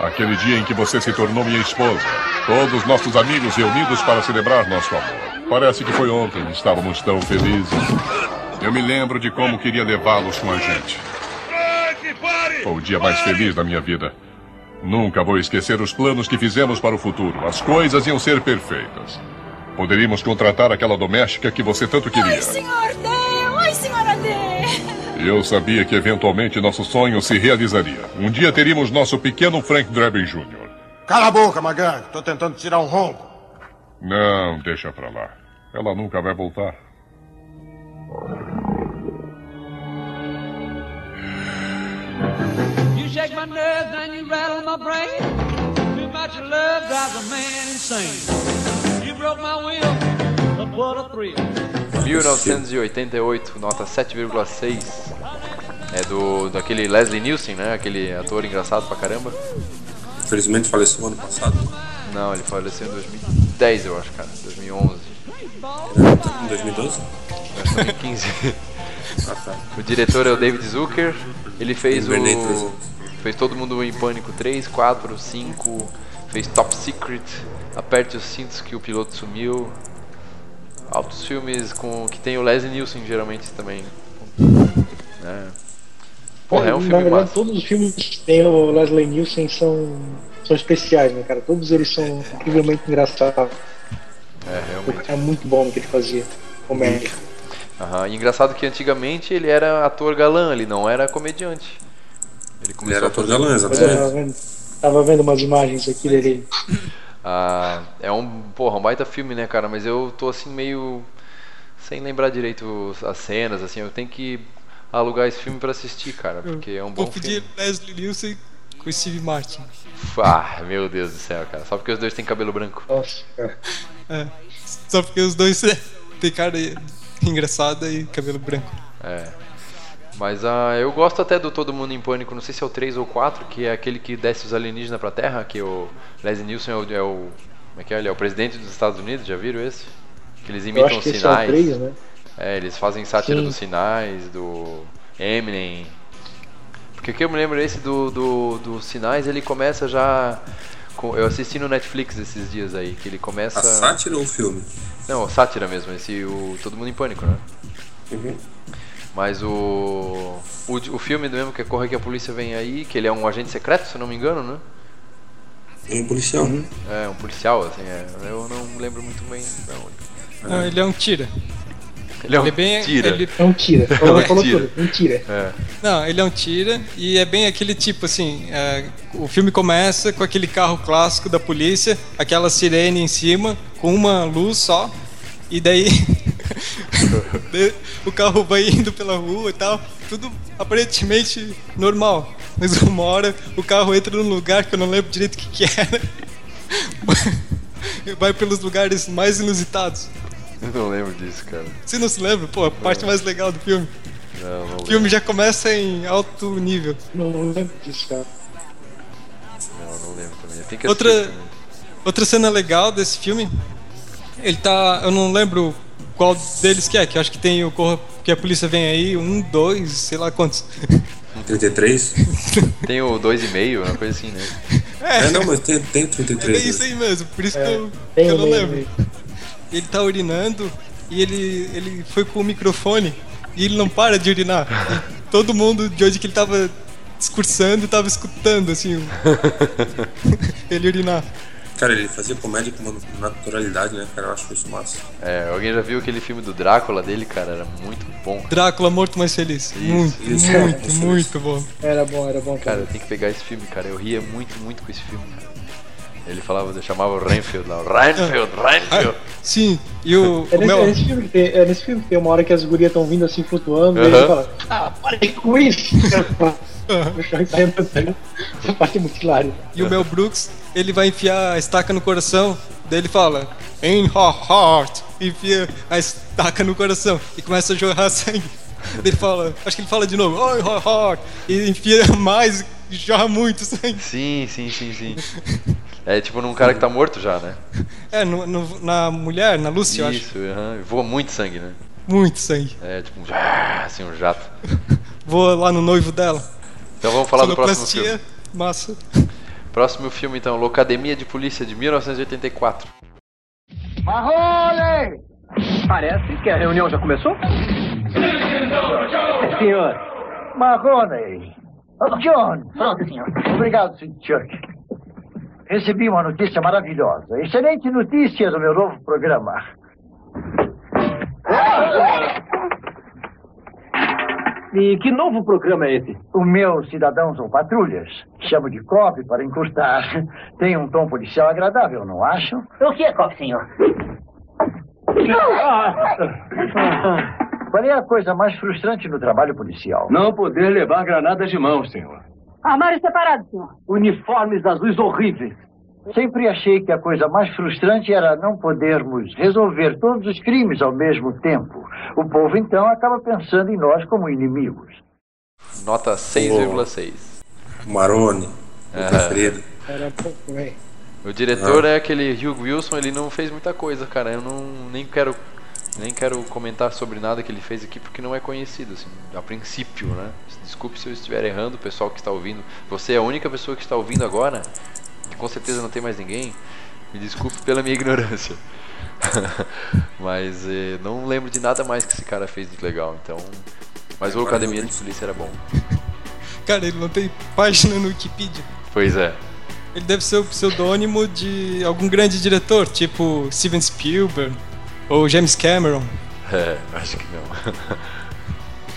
Aquele dia em que você se tornou minha esposa. Todos nossos amigos reunidos para celebrar nosso amor. Parece que foi ontem, estávamos tão felizes. Eu me lembro de como queria levá-los com a gente. Foi o dia mais feliz da minha vida. Nunca vou esquecer os planos que fizemos para o futuro. As coisas iam ser perfeitas. Poderíamos contratar aquela doméstica que você tanto queria. Ai, senhor Deus! Ai, senhora Deus! Eu sabia que eventualmente nosso sonho se realizaria. Um dia teríamos nosso pequeno Frank Drebin Jr. Cala a boca, Magan. Tô tentando tirar um ronco. Não, deixa pra lá. Ela nunca vai voltar. You shake my nerves and you rattle my brain. Too much love drives a man insane. You broke my will, but what a thrill. 1988, nota 7,6. É do daquele Leslie Nielsen, né? Aquele ator engraçado pra caramba. Infelizmente faleceu ano passado. Não, ele faleceu em 2010, eu acho, cara. 2011. Em 2012? Não, 2015. Ah, tá. O diretor é o David Zucker. Ele fez o. 300. Fez Todo Mundo em Pânico 3, 4, 5. Fez Top Secret. Aperte os cintos que o piloto sumiu. Altos filmes com que tem o Leslie Nielsen geralmente também. É. Porra, é um Na filme verdade, massa. todos os filmes que tem o Leslie Nielsen são, são especiais, né, cara? Todos eles são incrivelmente engraçados. É, O realmente. é muito bom no que ele fazia. Comédia. Aham, E engraçado que antigamente ele era ator galã, ele não era comediante. Ele começou era a ator galã, eu tava vendo, tava vendo umas imagens aqui dele. Ah, é um, porra, um baita filme, né, cara? Mas eu tô assim meio sem lembrar direito as cenas, assim. Eu tenho que alugar esse filme pra assistir, cara, porque é um bom Vou pedir filme. Leslie Nielsen com Steve Martin. Ah, meu Deus do céu, cara. Só porque os dois têm cabelo branco. Nossa. É. Só porque os dois têm cara engraçada e cabelo branco. É. Mas ah, eu gosto até do Todo Mundo em Pânico, não sei se é o 3 ou 4, que é aquele que desce os alienígenas pra Terra, que o Leslie Nielsen é o, é o. Como é que é? Ele é o presidente dos Estados Unidos, já viram esse? Que eles Eu imitam acho que os esse é o sinais. 3, né? É, eles fazem sátira Sim. dos sinais, do Eminem. Porque o que eu me lembro esse do, do, dos sinais, ele começa já. com- eu assisti no Netflix esses dias aí, que ele começa. A sátira ou o filme? Não, sátira mesmo, esse o Todo Mundo em Pânico, né? Uhum. Mas o, o. O filme mesmo que corre que a polícia vem aí, que ele é um agente secreto, se eu não me engano, né? É um policial. É, um policial, assim, é. Eu não lembro muito bem. Não. Não, ele é um tira. Ele é um bem, tira. ele- É um tira. É um Falou, falou tira. tudo. Mentira. É. Não, ele é um tira e é bem aquele tipo assim. é, o filme começa com aquele carro clássico da polícia, aquela sirene em cima, com uma luz só, e daí daí o carro vai indo pela rua e tal, tudo aparentemente normal. Mas uma hora o carro entra num lugar que eu não lembro direito o que, que era. Vai pelos lugares mais inusitados. Eu não lembro disso, cara. Você não se lembra? Pô, a parte mais legal do filme. Não, não O filme já começa em alto nível. Não, não lembro disso, cara. Não, não lembro também. Tem que assistir Outra, também. outra cena legal desse filme, ele tá. Eu não lembro qual deles que é, que eu acho que tem o corpo que a polícia vem aí, um, dois, sei lá quantos. 33? Tem o 2,5, uma coisa assim, né? É, não, mas tem, tem É 33. bem isso aí mesmo, por isso É, que eu, que eu não meio, lembro. Ele tá urinando e ele, ele foi com o microfone e ele não para de urinar. E todo mundo de onde que ele tava discursando tava escutando, assim, o- ele urinar. Cara, ele fazia comédia com uma naturalidade, né, cara? Eu acho isso massa. É, alguém já viu aquele filme do Drácula dele, cara? Era muito bom. Drácula morto mais feliz. muito, isso. muito, Isso, muito bom. Era bom, era bom, Cara, cara. tem que pegar esse filme, cara. Eu ria muito, muito com esse filme, cara. Ele falava, chamava o Renfield lá. o Renfield, Renfield. Sim, e o, É o nesse, Mel. é nesse filme que tem, é nesse filme que tem uma hora que as gurias estão vindo assim flutuando, e Aham. ele fala, ah, parem com isso! Essa parte é muito hilária. E o Mel Brooks, ele vai enfiar a estaca no coração, daí ele fala, in her heart, enfia a estaca no coração e começa a jorrar sangue. Daí ele fala, acho que ele fala de novo, oh, in her heart, e enfia mais e jorra muito sangue. Sim, sim, sim, sim. É tipo num cara que tá morto já, né? É, no- no- na mulher, na Lucy, eu acho. Isso, aham. voa muito sangue, né? Muito sangue. É tipo um, assim, um jato. Vou lá no noivo dela. Então vamos falar do próximo filme. Massa. Próximo filme então, Locademia de Polícia de 1984. Marrone! Parece que a reunião já começou. Senhor. Marrone. Oh, John. Pronto, senhor. Obrigado, Sr. Chuck. Recebi uma notícia maravilhosa. Excelente notícia do meu novo programa. E que novo programa é esse? O meu Cidadãos ou Patrulhas. Chamo de COP para encurtar. Tem um tom policial agradável, não acham? O que é COP, senhor? Qual é a coisa mais frustrante no trabalho policial? Não poder levar granadas de mão, senhor. Armário separado, senhor. Uniformes azuis horríveis. Sempre achei que a coisa mais frustrante era não podermos resolver todos os crimes ao mesmo tempo. O povo, então, acaba pensando em nós como inimigos. Nota 6,6. Marone, É. preferido. Era pouco, velho. O diretor Ah. é aquele Hugh Wilson, ele não fez muita coisa, cara. Eu não nem quero nem quero comentar sobre nada que ele fez aqui porque não é conhecido assim, a princípio, né? Desculpe se eu estiver errando, o pessoal que está ouvindo. Você é a única pessoa que está ouvindo agora, que com certeza não tem mais ninguém. Me desculpe pela minha ignorância. Mas eh, não lembro de nada mais que esse cara fez de legal, então. Mas o Academia de Polícia era bom. Cara, ele não tem página no Wikipedia. Pois é. Ele deve ser o pseudônimo de algum grande diretor, tipo Steven Spielberg ou James Cameron. É, acho que não.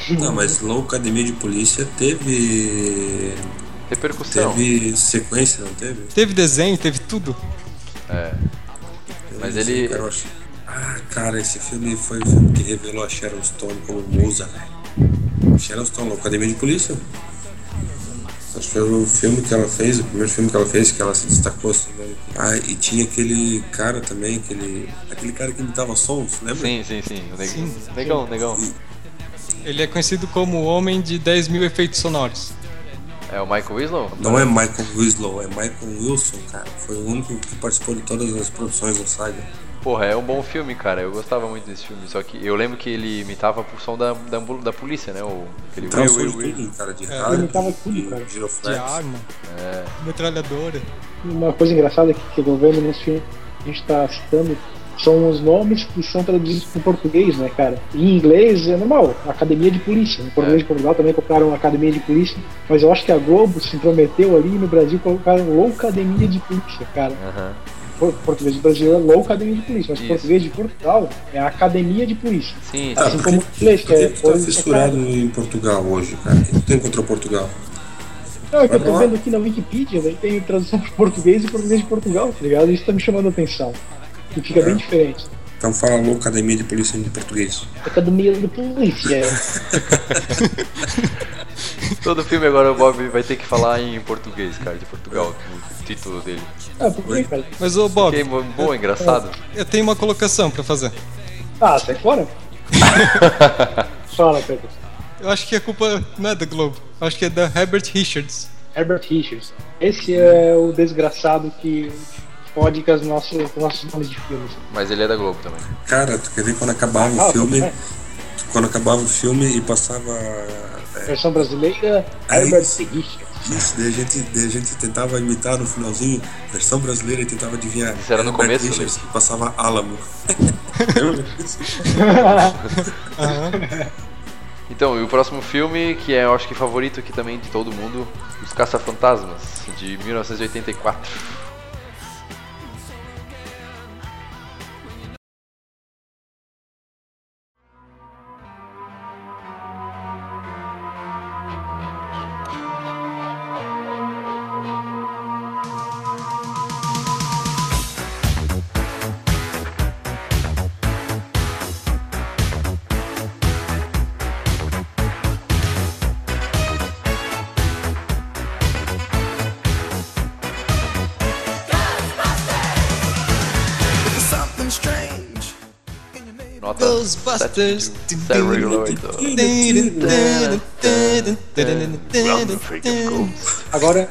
Não, mas Loucademia de Polícia teve. Repercussão. Teve sequência, não teve? Teve desenho, teve tudo. É. Mas ele- cara, eu acho- Ah, cara, esse filme foi o filme que revelou a Sharon Stone como musa, velho. Sharon Stone, Loucademia de Polícia. Acho que foi o filme que ela fez, o primeiro filme que ela fez, que ela se destacou assim, né? Ah, e tinha aquele cara também, aquele. Aquele cara que imitava sons, lembra? Sim, sim, sim. O neg- Sim. Negão, negão. Ele é conhecido como o homem de 10 mil efeitos sonoros. É o Michael Winslow? Não é Michael Winslow, é Michael Wilson, cara. Foi o único que participou de todas as produções da saga. Porra, é um bom filme, cara. Eu gostava muito desse filme. Só que eu lembro que ele imitava o som da, da, da polícia, né? O, aquele Então, Will, Will, Will. tudo, cara, de É. rádio, Ele imitava tudo, cara. De arma, É. metralhadora. Uma coisa engraçada que, que eu tô vendo nesse filme que a gente tá citando são os nomes que são traduzidos para o português, né, cara? Em inglês é normal, Academia de Polícia. Em português de Portugal também compraram Academia de Polícia. Mas eu acho que a Globo se intrometeu ali no Brasil colocaram Loucademia de Polícia, cara. Por- Português do Brasil é Loucademia de Polícia, mas Isso. português de Portugal é a Academia de Polícia. Sim, Ah, Assim por como que, o inglês, que que é tá fissurado em Portugal hoje, cara? O que tu tem contra Portugal? Não, é que eu tô vendo aqui na Wikipedia, daí tem tradução para português e português de Portugal, tá ligado? Isso tá me chamando a atenção. E fica É. bem diferente. Então fala Loucademia de Polícia em português. Academia de Polícia. Todo filme agora o Bob vai ter que falar em português, cara, de Portugal, o título dele. ah, por que, cara? Mas ô Bob, Fiquei bo- bom, engraçado. eu tenho uma colocação pra fazer. Ah, sai fora? Fala, Pedro. Eu acho que a culpa não é da Globo. Eu acho que é da Herbert Richards. Herbert Richards. Esse é o desgraçado que pode com, as nossas, com nossos nomes de filmes. Mas ele é da Globo também. Cara, tu quer ver quando acabava Ah, o filme? é. Quando acabava o filme e passava. é, Versão brasileira, Aí- Herbert. Isso, daí a gente, daí a gente tentava imitar no finalzinho, versão brasileira, e tentava adivinhar. Isso era no Herbert começo, Richards, que passava Álamo. Então, e o próximo filme, que é, eu acho que favorito aqui também de todo mundo, Os Caça-Fantasmas, de 1984. Ghostbusters. 7,8. Agora,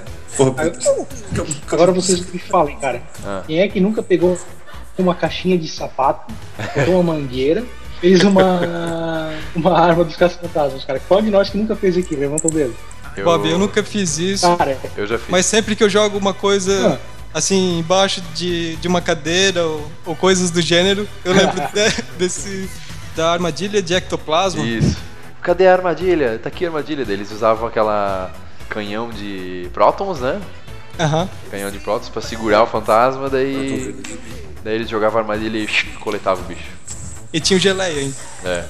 Agora vocês me falem, cara. Ah. Quem é que nunca pegou uma caixinha de sapato, botou uma mangueira, fez uma, uma arma dos caça-fantasmas, cara? Qual de nós que nunca fez aqui? Levanta o dedo. Eu- Bob, eu nunca fiz isso. Cara, Eu já fiz. Mas sempre que eu jogo uma coisa assim, embaixo de, de uma cadeira ou, ou coisas do gênero, eu lembro de- desse. Da armadilha de ectoplasma. Isso. Cadê a armadilha? Tá aqui a armadilha deles. Usavam aquela canhão de prótons, né? Aham. Canhão de prótons pra segurar o fantasma, daí. Daí eles jogavam a armadilha e coletavam o bicho. E tinha o geleia ainda. É.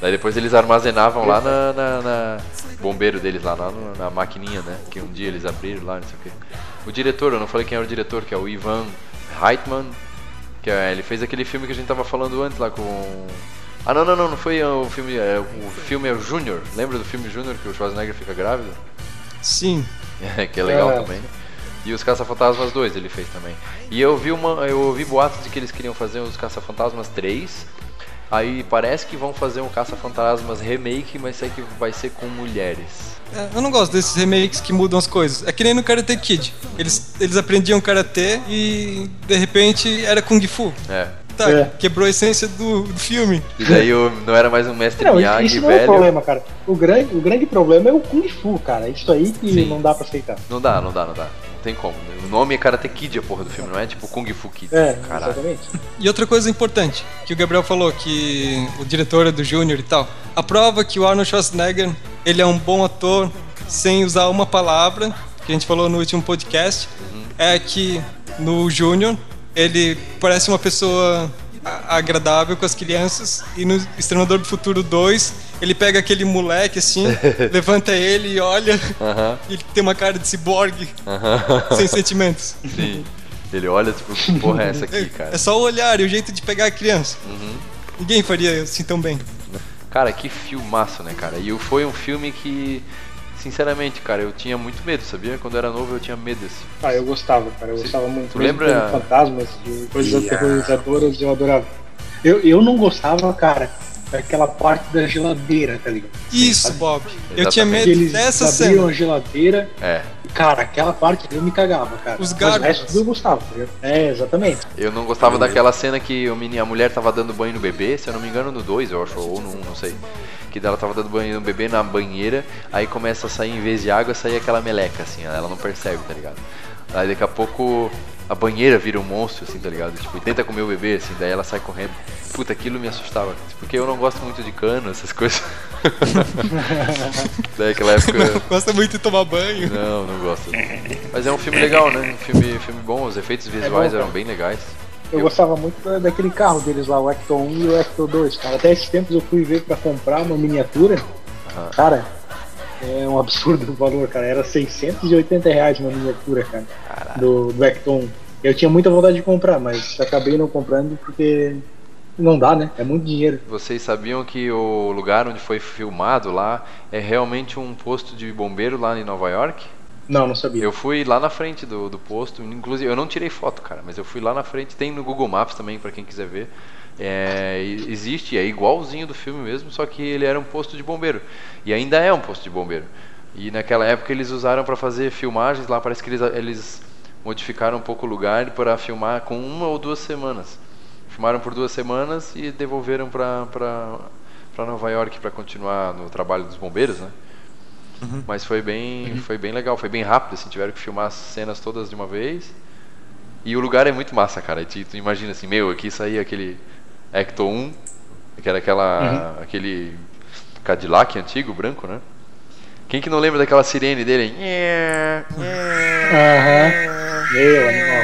Daí depois eles armazenavam lá na, na, na- bombeiro deles, lá na, na maquininha, né? Que um dia eles abriram lá, não sei o quê. O diretor, eu não falei quem era o diretor, que é o Ivan Reitman, que é, ele fez aquele filme que a gente tava falando antes lá com. Ah não, não, não, não foi o filme. é, o filme é o Júnior. Lembra do filme Júnior que o Schwarzenegger fica grávido? Sim. que é legal É. também. E os Caça-Fantasmas 2 ele fez também. E eu vi uma, eu ouvi boatos de que eles queriam fazer os Caça-Fantasmas 3. Aí parece que vão fazer um Caça-Fantasmas remake, mas sei que vai ser com mulheres. É, eu não gosto desses remakes que mudam as coisas. É que nem no Karate Kid. Eles, eles aprendiam karatê e de repente era Kung Fu. É. Tá, É. quebrou a essência do, do filme. E daí eu não era mais um mestre Não, Miyagi isso não é o velho. problema, cara. O grande, o grande problema é o Kung Fu, cara. Isso aí que não dá pra aceitar. Não dá, não dá, não dá. Não tem como. O nome é Karate Kid a porra do filme, não é tipo Kung Fu Kid. É, Caralho. exatamente. E outra coisa importante, que o Gabriel falou, que o diretor é do Júnior e tal. A prova que o Arnold Schwarzenegger, ele é um bom ator sem usar uma palavra, que a gente falou no último podcast, é que no Júnior ele parece uma pessoa agradável com as crianças e no Exterminador do Futuro 2 ele pega aquele moleque assim, levanta ele e olha Aham. e ele tem uma cara de ciborgue Aham. sem sentimentos. Sim. Ele olha, tipo, que porra é essa aqui, cara? É só o olhar e o jeito de pegar a criança. Uhum. Ninguém faria assim tão bem. Cara, que filmaço, né, cara? E foi um filme que, sinceramente, cara, eu tinha muito medo, sabia? Quando eu era novo eu tinha medo desse. Ah, eu gostava, cara. Eu gostava muito. tu lembra- tendo fantasmas, de coisas Yeah. aterrorizadoras, eu adorava. Eu, eu não gostava, cara, daquela parte da geladeira, tá ligado? Isso, Bob. Eu tinha Exatamente. medo Eles dessa abriam cena. a geladeira. É. Cara, aquela parte eu me cagava, cara. Os Mas gárgulas. o resto eu gostava, tá ligado? É, exatamente. Eu não gostava daquela cena que o menino, a mulher tava dando banho no bebê, se eu não me engano no 2, eu acho, ou no 1, não sei. Que ela tava dando banho no bebê na banheira, aí começa a sair, em vez de água, sair aquela meleca, assim, ela não percebe, tá ligado? Aí daqui a pouco a banheira vira um monstro, assim, tá ligado? Tipo, e tenta comer o bebê, assim, daí ela sai correndo. Puta, aquilo me assustava, porque eu não gosto muito de cano, essas coisas. daí aquela época. Gosta muito de tomar banho. Não, não gosto. Mas é um filme legal, né? Um filme, filme bom, os efeitos visuais bom, eram bem legais. Eu, gostava muito da- daquele carro deles lá, o Ecto 1 e o Ecto 2, cara. Até esses tempos eu fui ver pra comprar uma miniatura. Aham. Cara, é um absurdo o valor, cara. Era 680 reais uma miniatura, cara. Do, do Ecto 1. Eu tinha muita vontade de comprar, mas acabei não comprando porque não dá, né? É muito dinheiro. Vocês sabiam que o lugar onde foi filmado lá é realmente um posto de bombeiro lá em Nova York? Não, não sabia. Eu fui lá na frente do, do posto, inclusive eu não tirei foto, cara, mas eu fui lá na frente, tem no Google Maps também pra quem quiser ver. É, existe, é igualzinho do filme mesmo, só que ele era um posto de bombeiro. E ainda é um posto de bombeiro. E naquela época eles usaram pra fazer filmagens lá, parece que eles, eles modificaram um pouco o lugar para filmar com uma ou duas semanas. Filmaram por duas semanas e devolveram pra Nova York pra continuar no trabalho dos bombeiros, né? Mas foi bem, foi bem legal, foi bem rápido, assim, tiveram que filmar as cenas todas de uma vez. E o lugar é muito massa, cara. Tu, tu imagina assim, meu, aqui saía aquele Ecto 1, que era aquela aquele Cadillac antigo, branco, né? Quem que não lembra daquela sirene dele? Aham. Meu animal.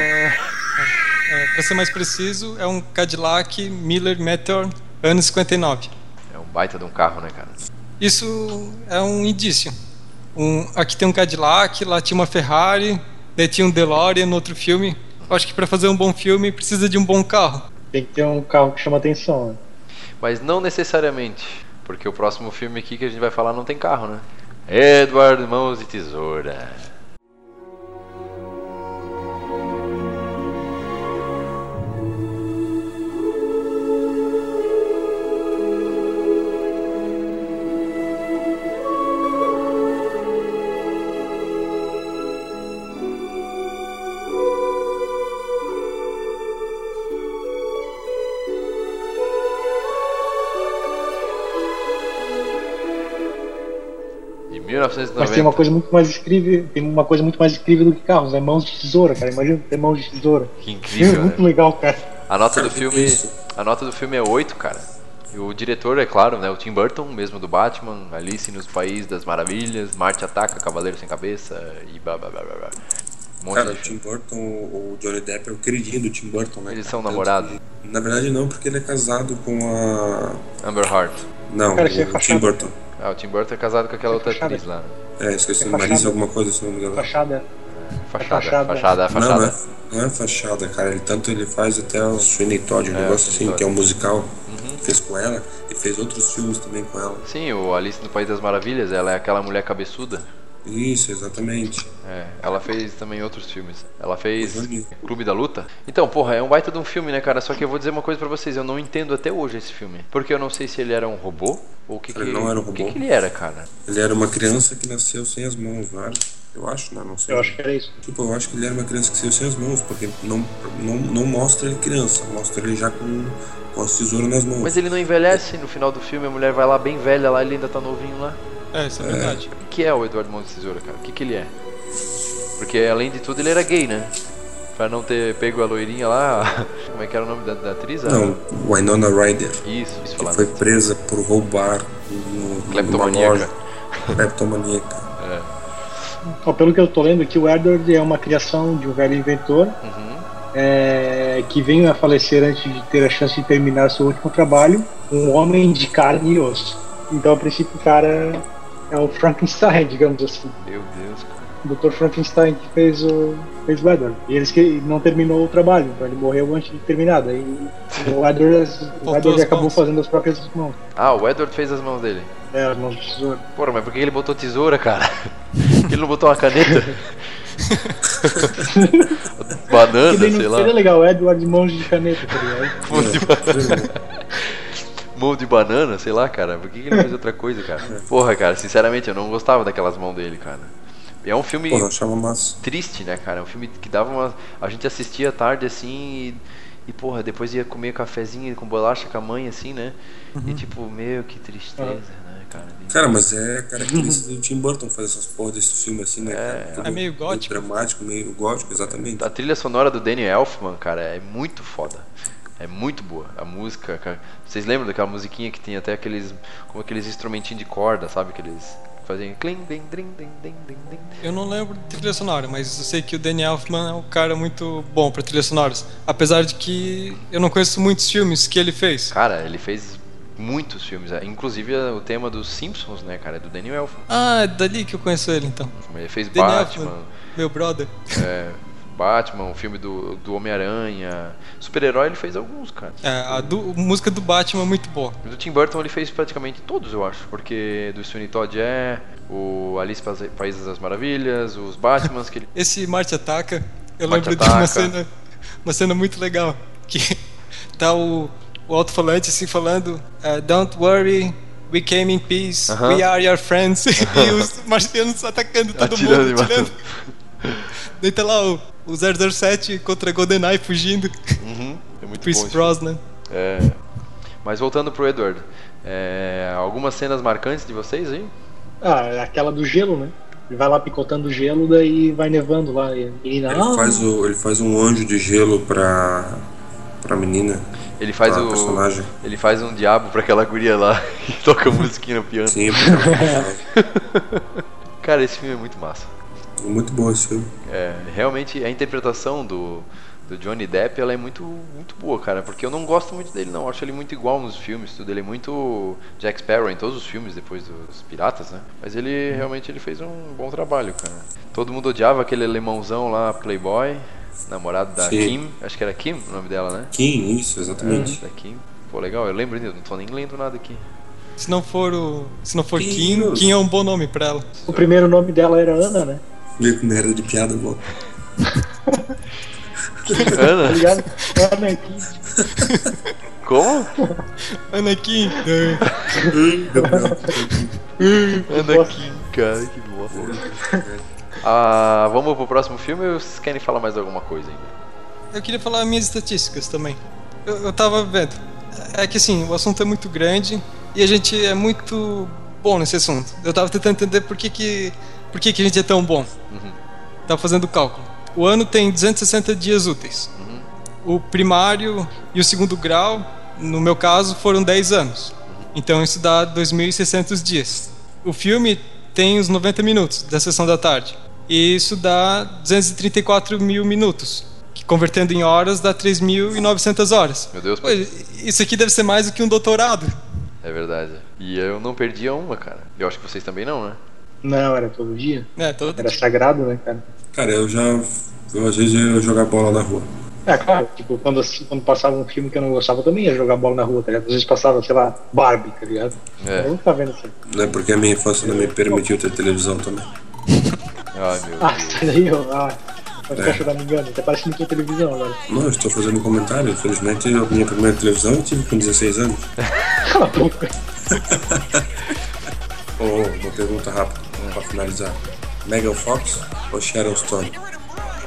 É, pra ser mais preciso, é um Cadillac Miller Meteor ano 59. É um baita de um carro, né, cara? Isso é um indício. Um, aqui tem um Cadillac, lá tinha uma Ferrari, daí tinha um DeLorean no outro filme. Eu acho que para fazer um bom filme precisa de um bom carro. Tem que ter um carro que chama atenção, né? Mas não necessariamente, porque o próximo filme aqui que a gente vai falar não tem carro, né? Edward Mãos de Tesoura. 1990. Mas tem uma coisa muito mais incrível, tem uma coisa muito mais incrível do que carros, é mãos de tesoura, cara. Imagina ter mãos de tesoura. Que incrível, É muito né? legal, cara. A nota do filme, a nota do filme é 8, cara. E o diretor é claro, né, o Tim Burton, mesmo do Batman, Alice nos País das Maravilhas, Marte ataca, Cavaleiro sem cabeça e blá blá blá blá. blá. Um monte Cara, de o filme. Tim Burton, o Johnny Depp é o queridinho do Tim Burton, né? Eles são namorados. Na verdade não, porque ele é casado com a... Amber Heart. Não, Cara, isso é o Tim. Burton. Ah, o Tim Burton é casado com aquela outra fachada. atriz lá. né? É, esqueci, É Marisa alguma coisa, esse nome dela. Fachada. Fachada, fachada. fachada, Não, fachada. não é, não é fachada, cara. Ele, tanto ele faz até o Sweeney Todd, um É, negócio assim, que é um Todd. musical. Uhum. Fez com ela e fez outros filmes também com ela. Sim, o Alice no País das Maravilhas, ela é aquela mulher cabeçuda. Isso, exatamente. É, ela fez também outros filmes. Ela fez Uhum. Clube da Luta. Então, porra, é um baita de um filme, né, cara? Só que eu vou dizer uma coisa pra vocês, eu não entendo até hoje esse filme. Porque eu não sei se ele era um robô ou o que que Ele não era um o que robô. que ele era, cara. Ele era uma criança que nasceu sem as mãos, não era? Eu acho, né? Não sei. Eu acho que era isso. Tipo, eu acho que ele era uma criança que saiu sem as mãos, porque não, não, não mostra ele criança, mostra ele já com, com as tesouras nas mãos. Mas ele não envelhece no final do filme, a mulher vai lá bem velha lá, ele ainda tá novinho lá. É, isso é verdade. O que que é o Eduardo Mão de Tesoura, cara? O que que ele é? Porque além de tudo ele era gay, né? Pra não ter pego a loirinha lá, como é que era o nome da, da atriz? A- Não, Winona Ryder, Isso, isso que falar. foi presa por roubar no, Cleptomaníaca. loja. Cleptomaníaca. É. Pelo que eu tô lendo aqui, o Edward é uma criação de um velho inventor Uhum. é, que veio a falecer antes de ter a chance de terminar seu último trabalho, um homem de carne e osso. Então, a princípio, o cara é o Frankenstein, digamos assim. Meu Deus, cara. O Dr. Frankenstein que fez o, fez o Edward. E eles que não terminou o trabalho, então ele morreu antes de terminar. Daí o Edward, o Edward acabou mãos. fazendo as próprias mãos. Ah, o Edward fez as mãos dele. É, as mãos de tesoura. Porra, mas por que ele botou tesoura, cara? Por que ele não botou uma caneta? Banana, sei não lá. seria legal, Edward de mãos de caneta, tá ligado? De banana. Mão de banana, sei lá, cara. Por que que ele fez outra coisa, cara? Porra, cara, sinceramente, eu não gostava daquelas mãos dele, cara. É um filme massa. triste, né, cara? É um filme que dava uma. A gente assistia à tarde assim e. E porra, depois ia comer cafezinho com bolacha com a mãe, assim, né? E tipo, meu, que tristeza, né, cara? Cara, mas é característica do Tim Burton fazer essas porras desse filme assim, né? cara? Tudo É meio gótico. dramático, meio gótico, exatamente. A trilha sonora do Danny Elfman, cara, é muito foda. É muito boa. A música, cara. Vocês lembram daquela musiquinha que tem até aqueles. como aqueles instrumentinhos de corda, sabe? Aqueles. que Fazem. Eu não lembro de trilha sonora, mas eu sei que o Danny Elfman é um cara muito bom pra trilhas sonoras. Apesar de que eu não conheço muitos filmes que ele fez. Cara, ele fez muitos filmes. Inclusive é, o tema dos Simpsons, né, cara? É do Danny Elfman. Ah, é dali que eu conheço ele então. Ele fez Danny Batman. Elfman, meu brother. É, Batman, o filme do, do Homem-Aranha. Super-herói ele fez alguns, cara. É, a do- música do Batman é muito boa. Do Tim Burton ele fez praticamente todos, eu acho. Porque do Sweeney Todd é, o Alice Paz- Países das Maravilhas, os Batmans que ele. Esse Marte Ataca, eu Marte lembro de uma Ataca. cena, uma cena muito legal. Que tá o, o alto-falante assim falando: eh, Don't worry, we came in peace, Aham. we are your friends. e os marcianos atacando todo Atirando mundo, atirando. Tá lá o, o 007 contra GoldenEye fugindo. Uhum, é muito Chris bom Brosnan. É. Mas voltando pro Edward, é, algumas cenas marcantes de vocês aí? Ah, é aquela do gelo, né? Ele vai lá picotando gelo, daí vai nevando lá. E Ele ah, faz, o, ele faz um anjo de gelo pra, pra menina. Ele faz pra o. personagem. Ele faz um diabo pra aquela guria lá que toca musiquinha no piano. Sim, Cara, esse filme é muito massa. Muito bom esse filme. É, realmente a interpretação do, do Johnny Depp ela é muito, muito boa, cara. Porque eu não gosto muito dele, não. Eu acho ele muito igual nos filmes, tudo. Ele é muito Jack Sparrow em todos os filmes depois dos Piratas, né? Mas ele realmente ele fez um bom trabalho, cara. Todo mundo odiava aquele alemãozão lá, Playboy, namorado da Sim. Kim. Acho que era Kim o nome dela, né? Kim, isso, exatamente. É, da Kim. Pô, legal, eu lembro ainda, não tô nem lendo nada aqui. Se não for o, se não for Kim. Kim, Kim é um bom nome pra ela. o primeiro nome dela era Ana, né? Meio que merda de piada, bom. Tá Ana? ligado? Ana aqui. Como? Anakin. Aqui, cara, que bosta. Ah, vamos pro próximo filme ou vocês querem falar mais alguma coisa ainda? Eu queria falar minhas estatísticas também. Eu, eu tava vendo. É que assim, o assunto é muito grande e a gente é muito bom nesse assunto. Eu tava tentando entender por que, que, por que, que a gente é tão bom. Uhum. Tava fazendo o cálculo. O ano tem 260 dias úteis. O primário e o segundo grau, no meu caso, foram 10 anos. Então isso dá 2.600 dias. O filme tem os 90 minutos da sessão da tarde. E isso dá 234 mil minutos. Que convertendo em horas dá 3.900 horas. Meu Deus, Pô, isso aqui deve ser mais do que um doutorado. É verdade. E eu não perdia uma, cara. Eu acho que vocês também não, né? Não, era todo dia. É, todo Era sagrado, né, cara? Cara, eu já. Eu, às vezes eu ia jogar bola na rua. É, claro, tipo, quando, quando passava um filme que eu não gostava, eu também ia jogar bola na rua, tá ligado? Às vezes passava, sei lá, Barbie, tá ligado? É. Eu não tava vendo isso. Né? Porque a minha infância não me permitiu ter televisão também. Ai, meu Ah, isso daí, ó. Ah, pode É. ficar chorando engano, até parece que não tem televisão agora. Não, eu estou fazendo um comentário. Infelizmente, a minha primeira televisão eu tive com 16 anos. Cala a boca. Oh, uma pergunta rápida, pra finalizar. Megan Fox ou Sharon Stone?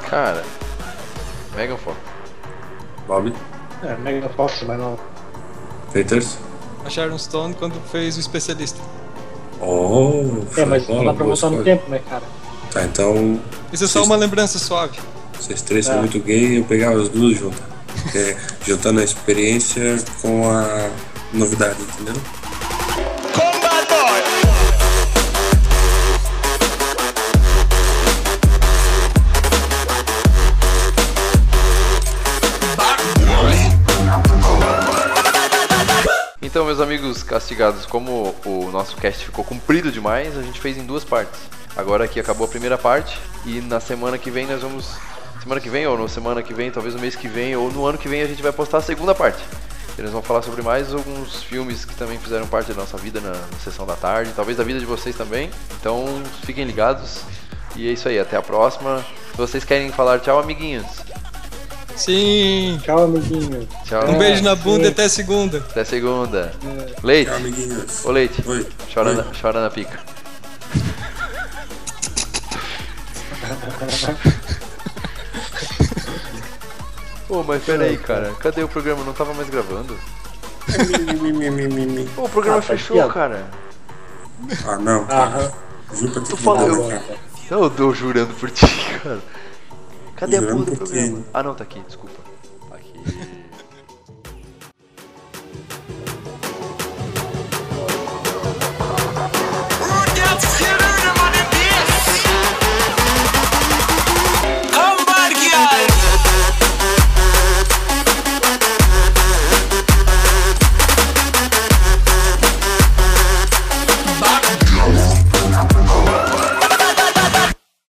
Cara, Megan Fox. Bob? É, Mega Fox, mas não. Peters? A Sharon Stone quando fez o especialista. Oh, É, mas show não dá bola, pra voltar no tempo, né, cara? Tá, então. Isso é só uma lembrança suave. Vocês três são É. muito gay eu pegava as duas juntas. É, juntando a experiência com a novidade, entendeu? Meus amigos castigados, como o nosso cast ficou comprido demais, a gente fez em duas partes. Agora aqui acabou a primeira parte e na semana que vem nós vamos. Semana que vem, ou na semana que vem, talvez no mês que vem, ou no ano que vem a gente vai postar a segunda parte. Eles vão falar sobre mais alguns filmes que também fizeram parte da nossa vida na, na sessão da tarde, talvez da vida de vocês também. Então fiquem ligados. E é isso aí, até a próxima. Se vocês querem falar tchau, amiguinhos. Sim. Tchau, amiguinho. Tchau. Um beijo na bunda sim. e até segunda. Até segunda. Leite. Tchau, amiguinhos. Ô Leite. Oi. Chora, Oi. Na, chora na pica. Pô, mas peraí, cara. Cadê o programa? Não tava mais gravando? Pô, o programa Ah, tá fechou, ó. cara. Ah, não. Aham. Juro pra Tu falou. eu tô jurando por ti, cara. Cadê a porra do programa? Ah, não, tá aqui, desculpa.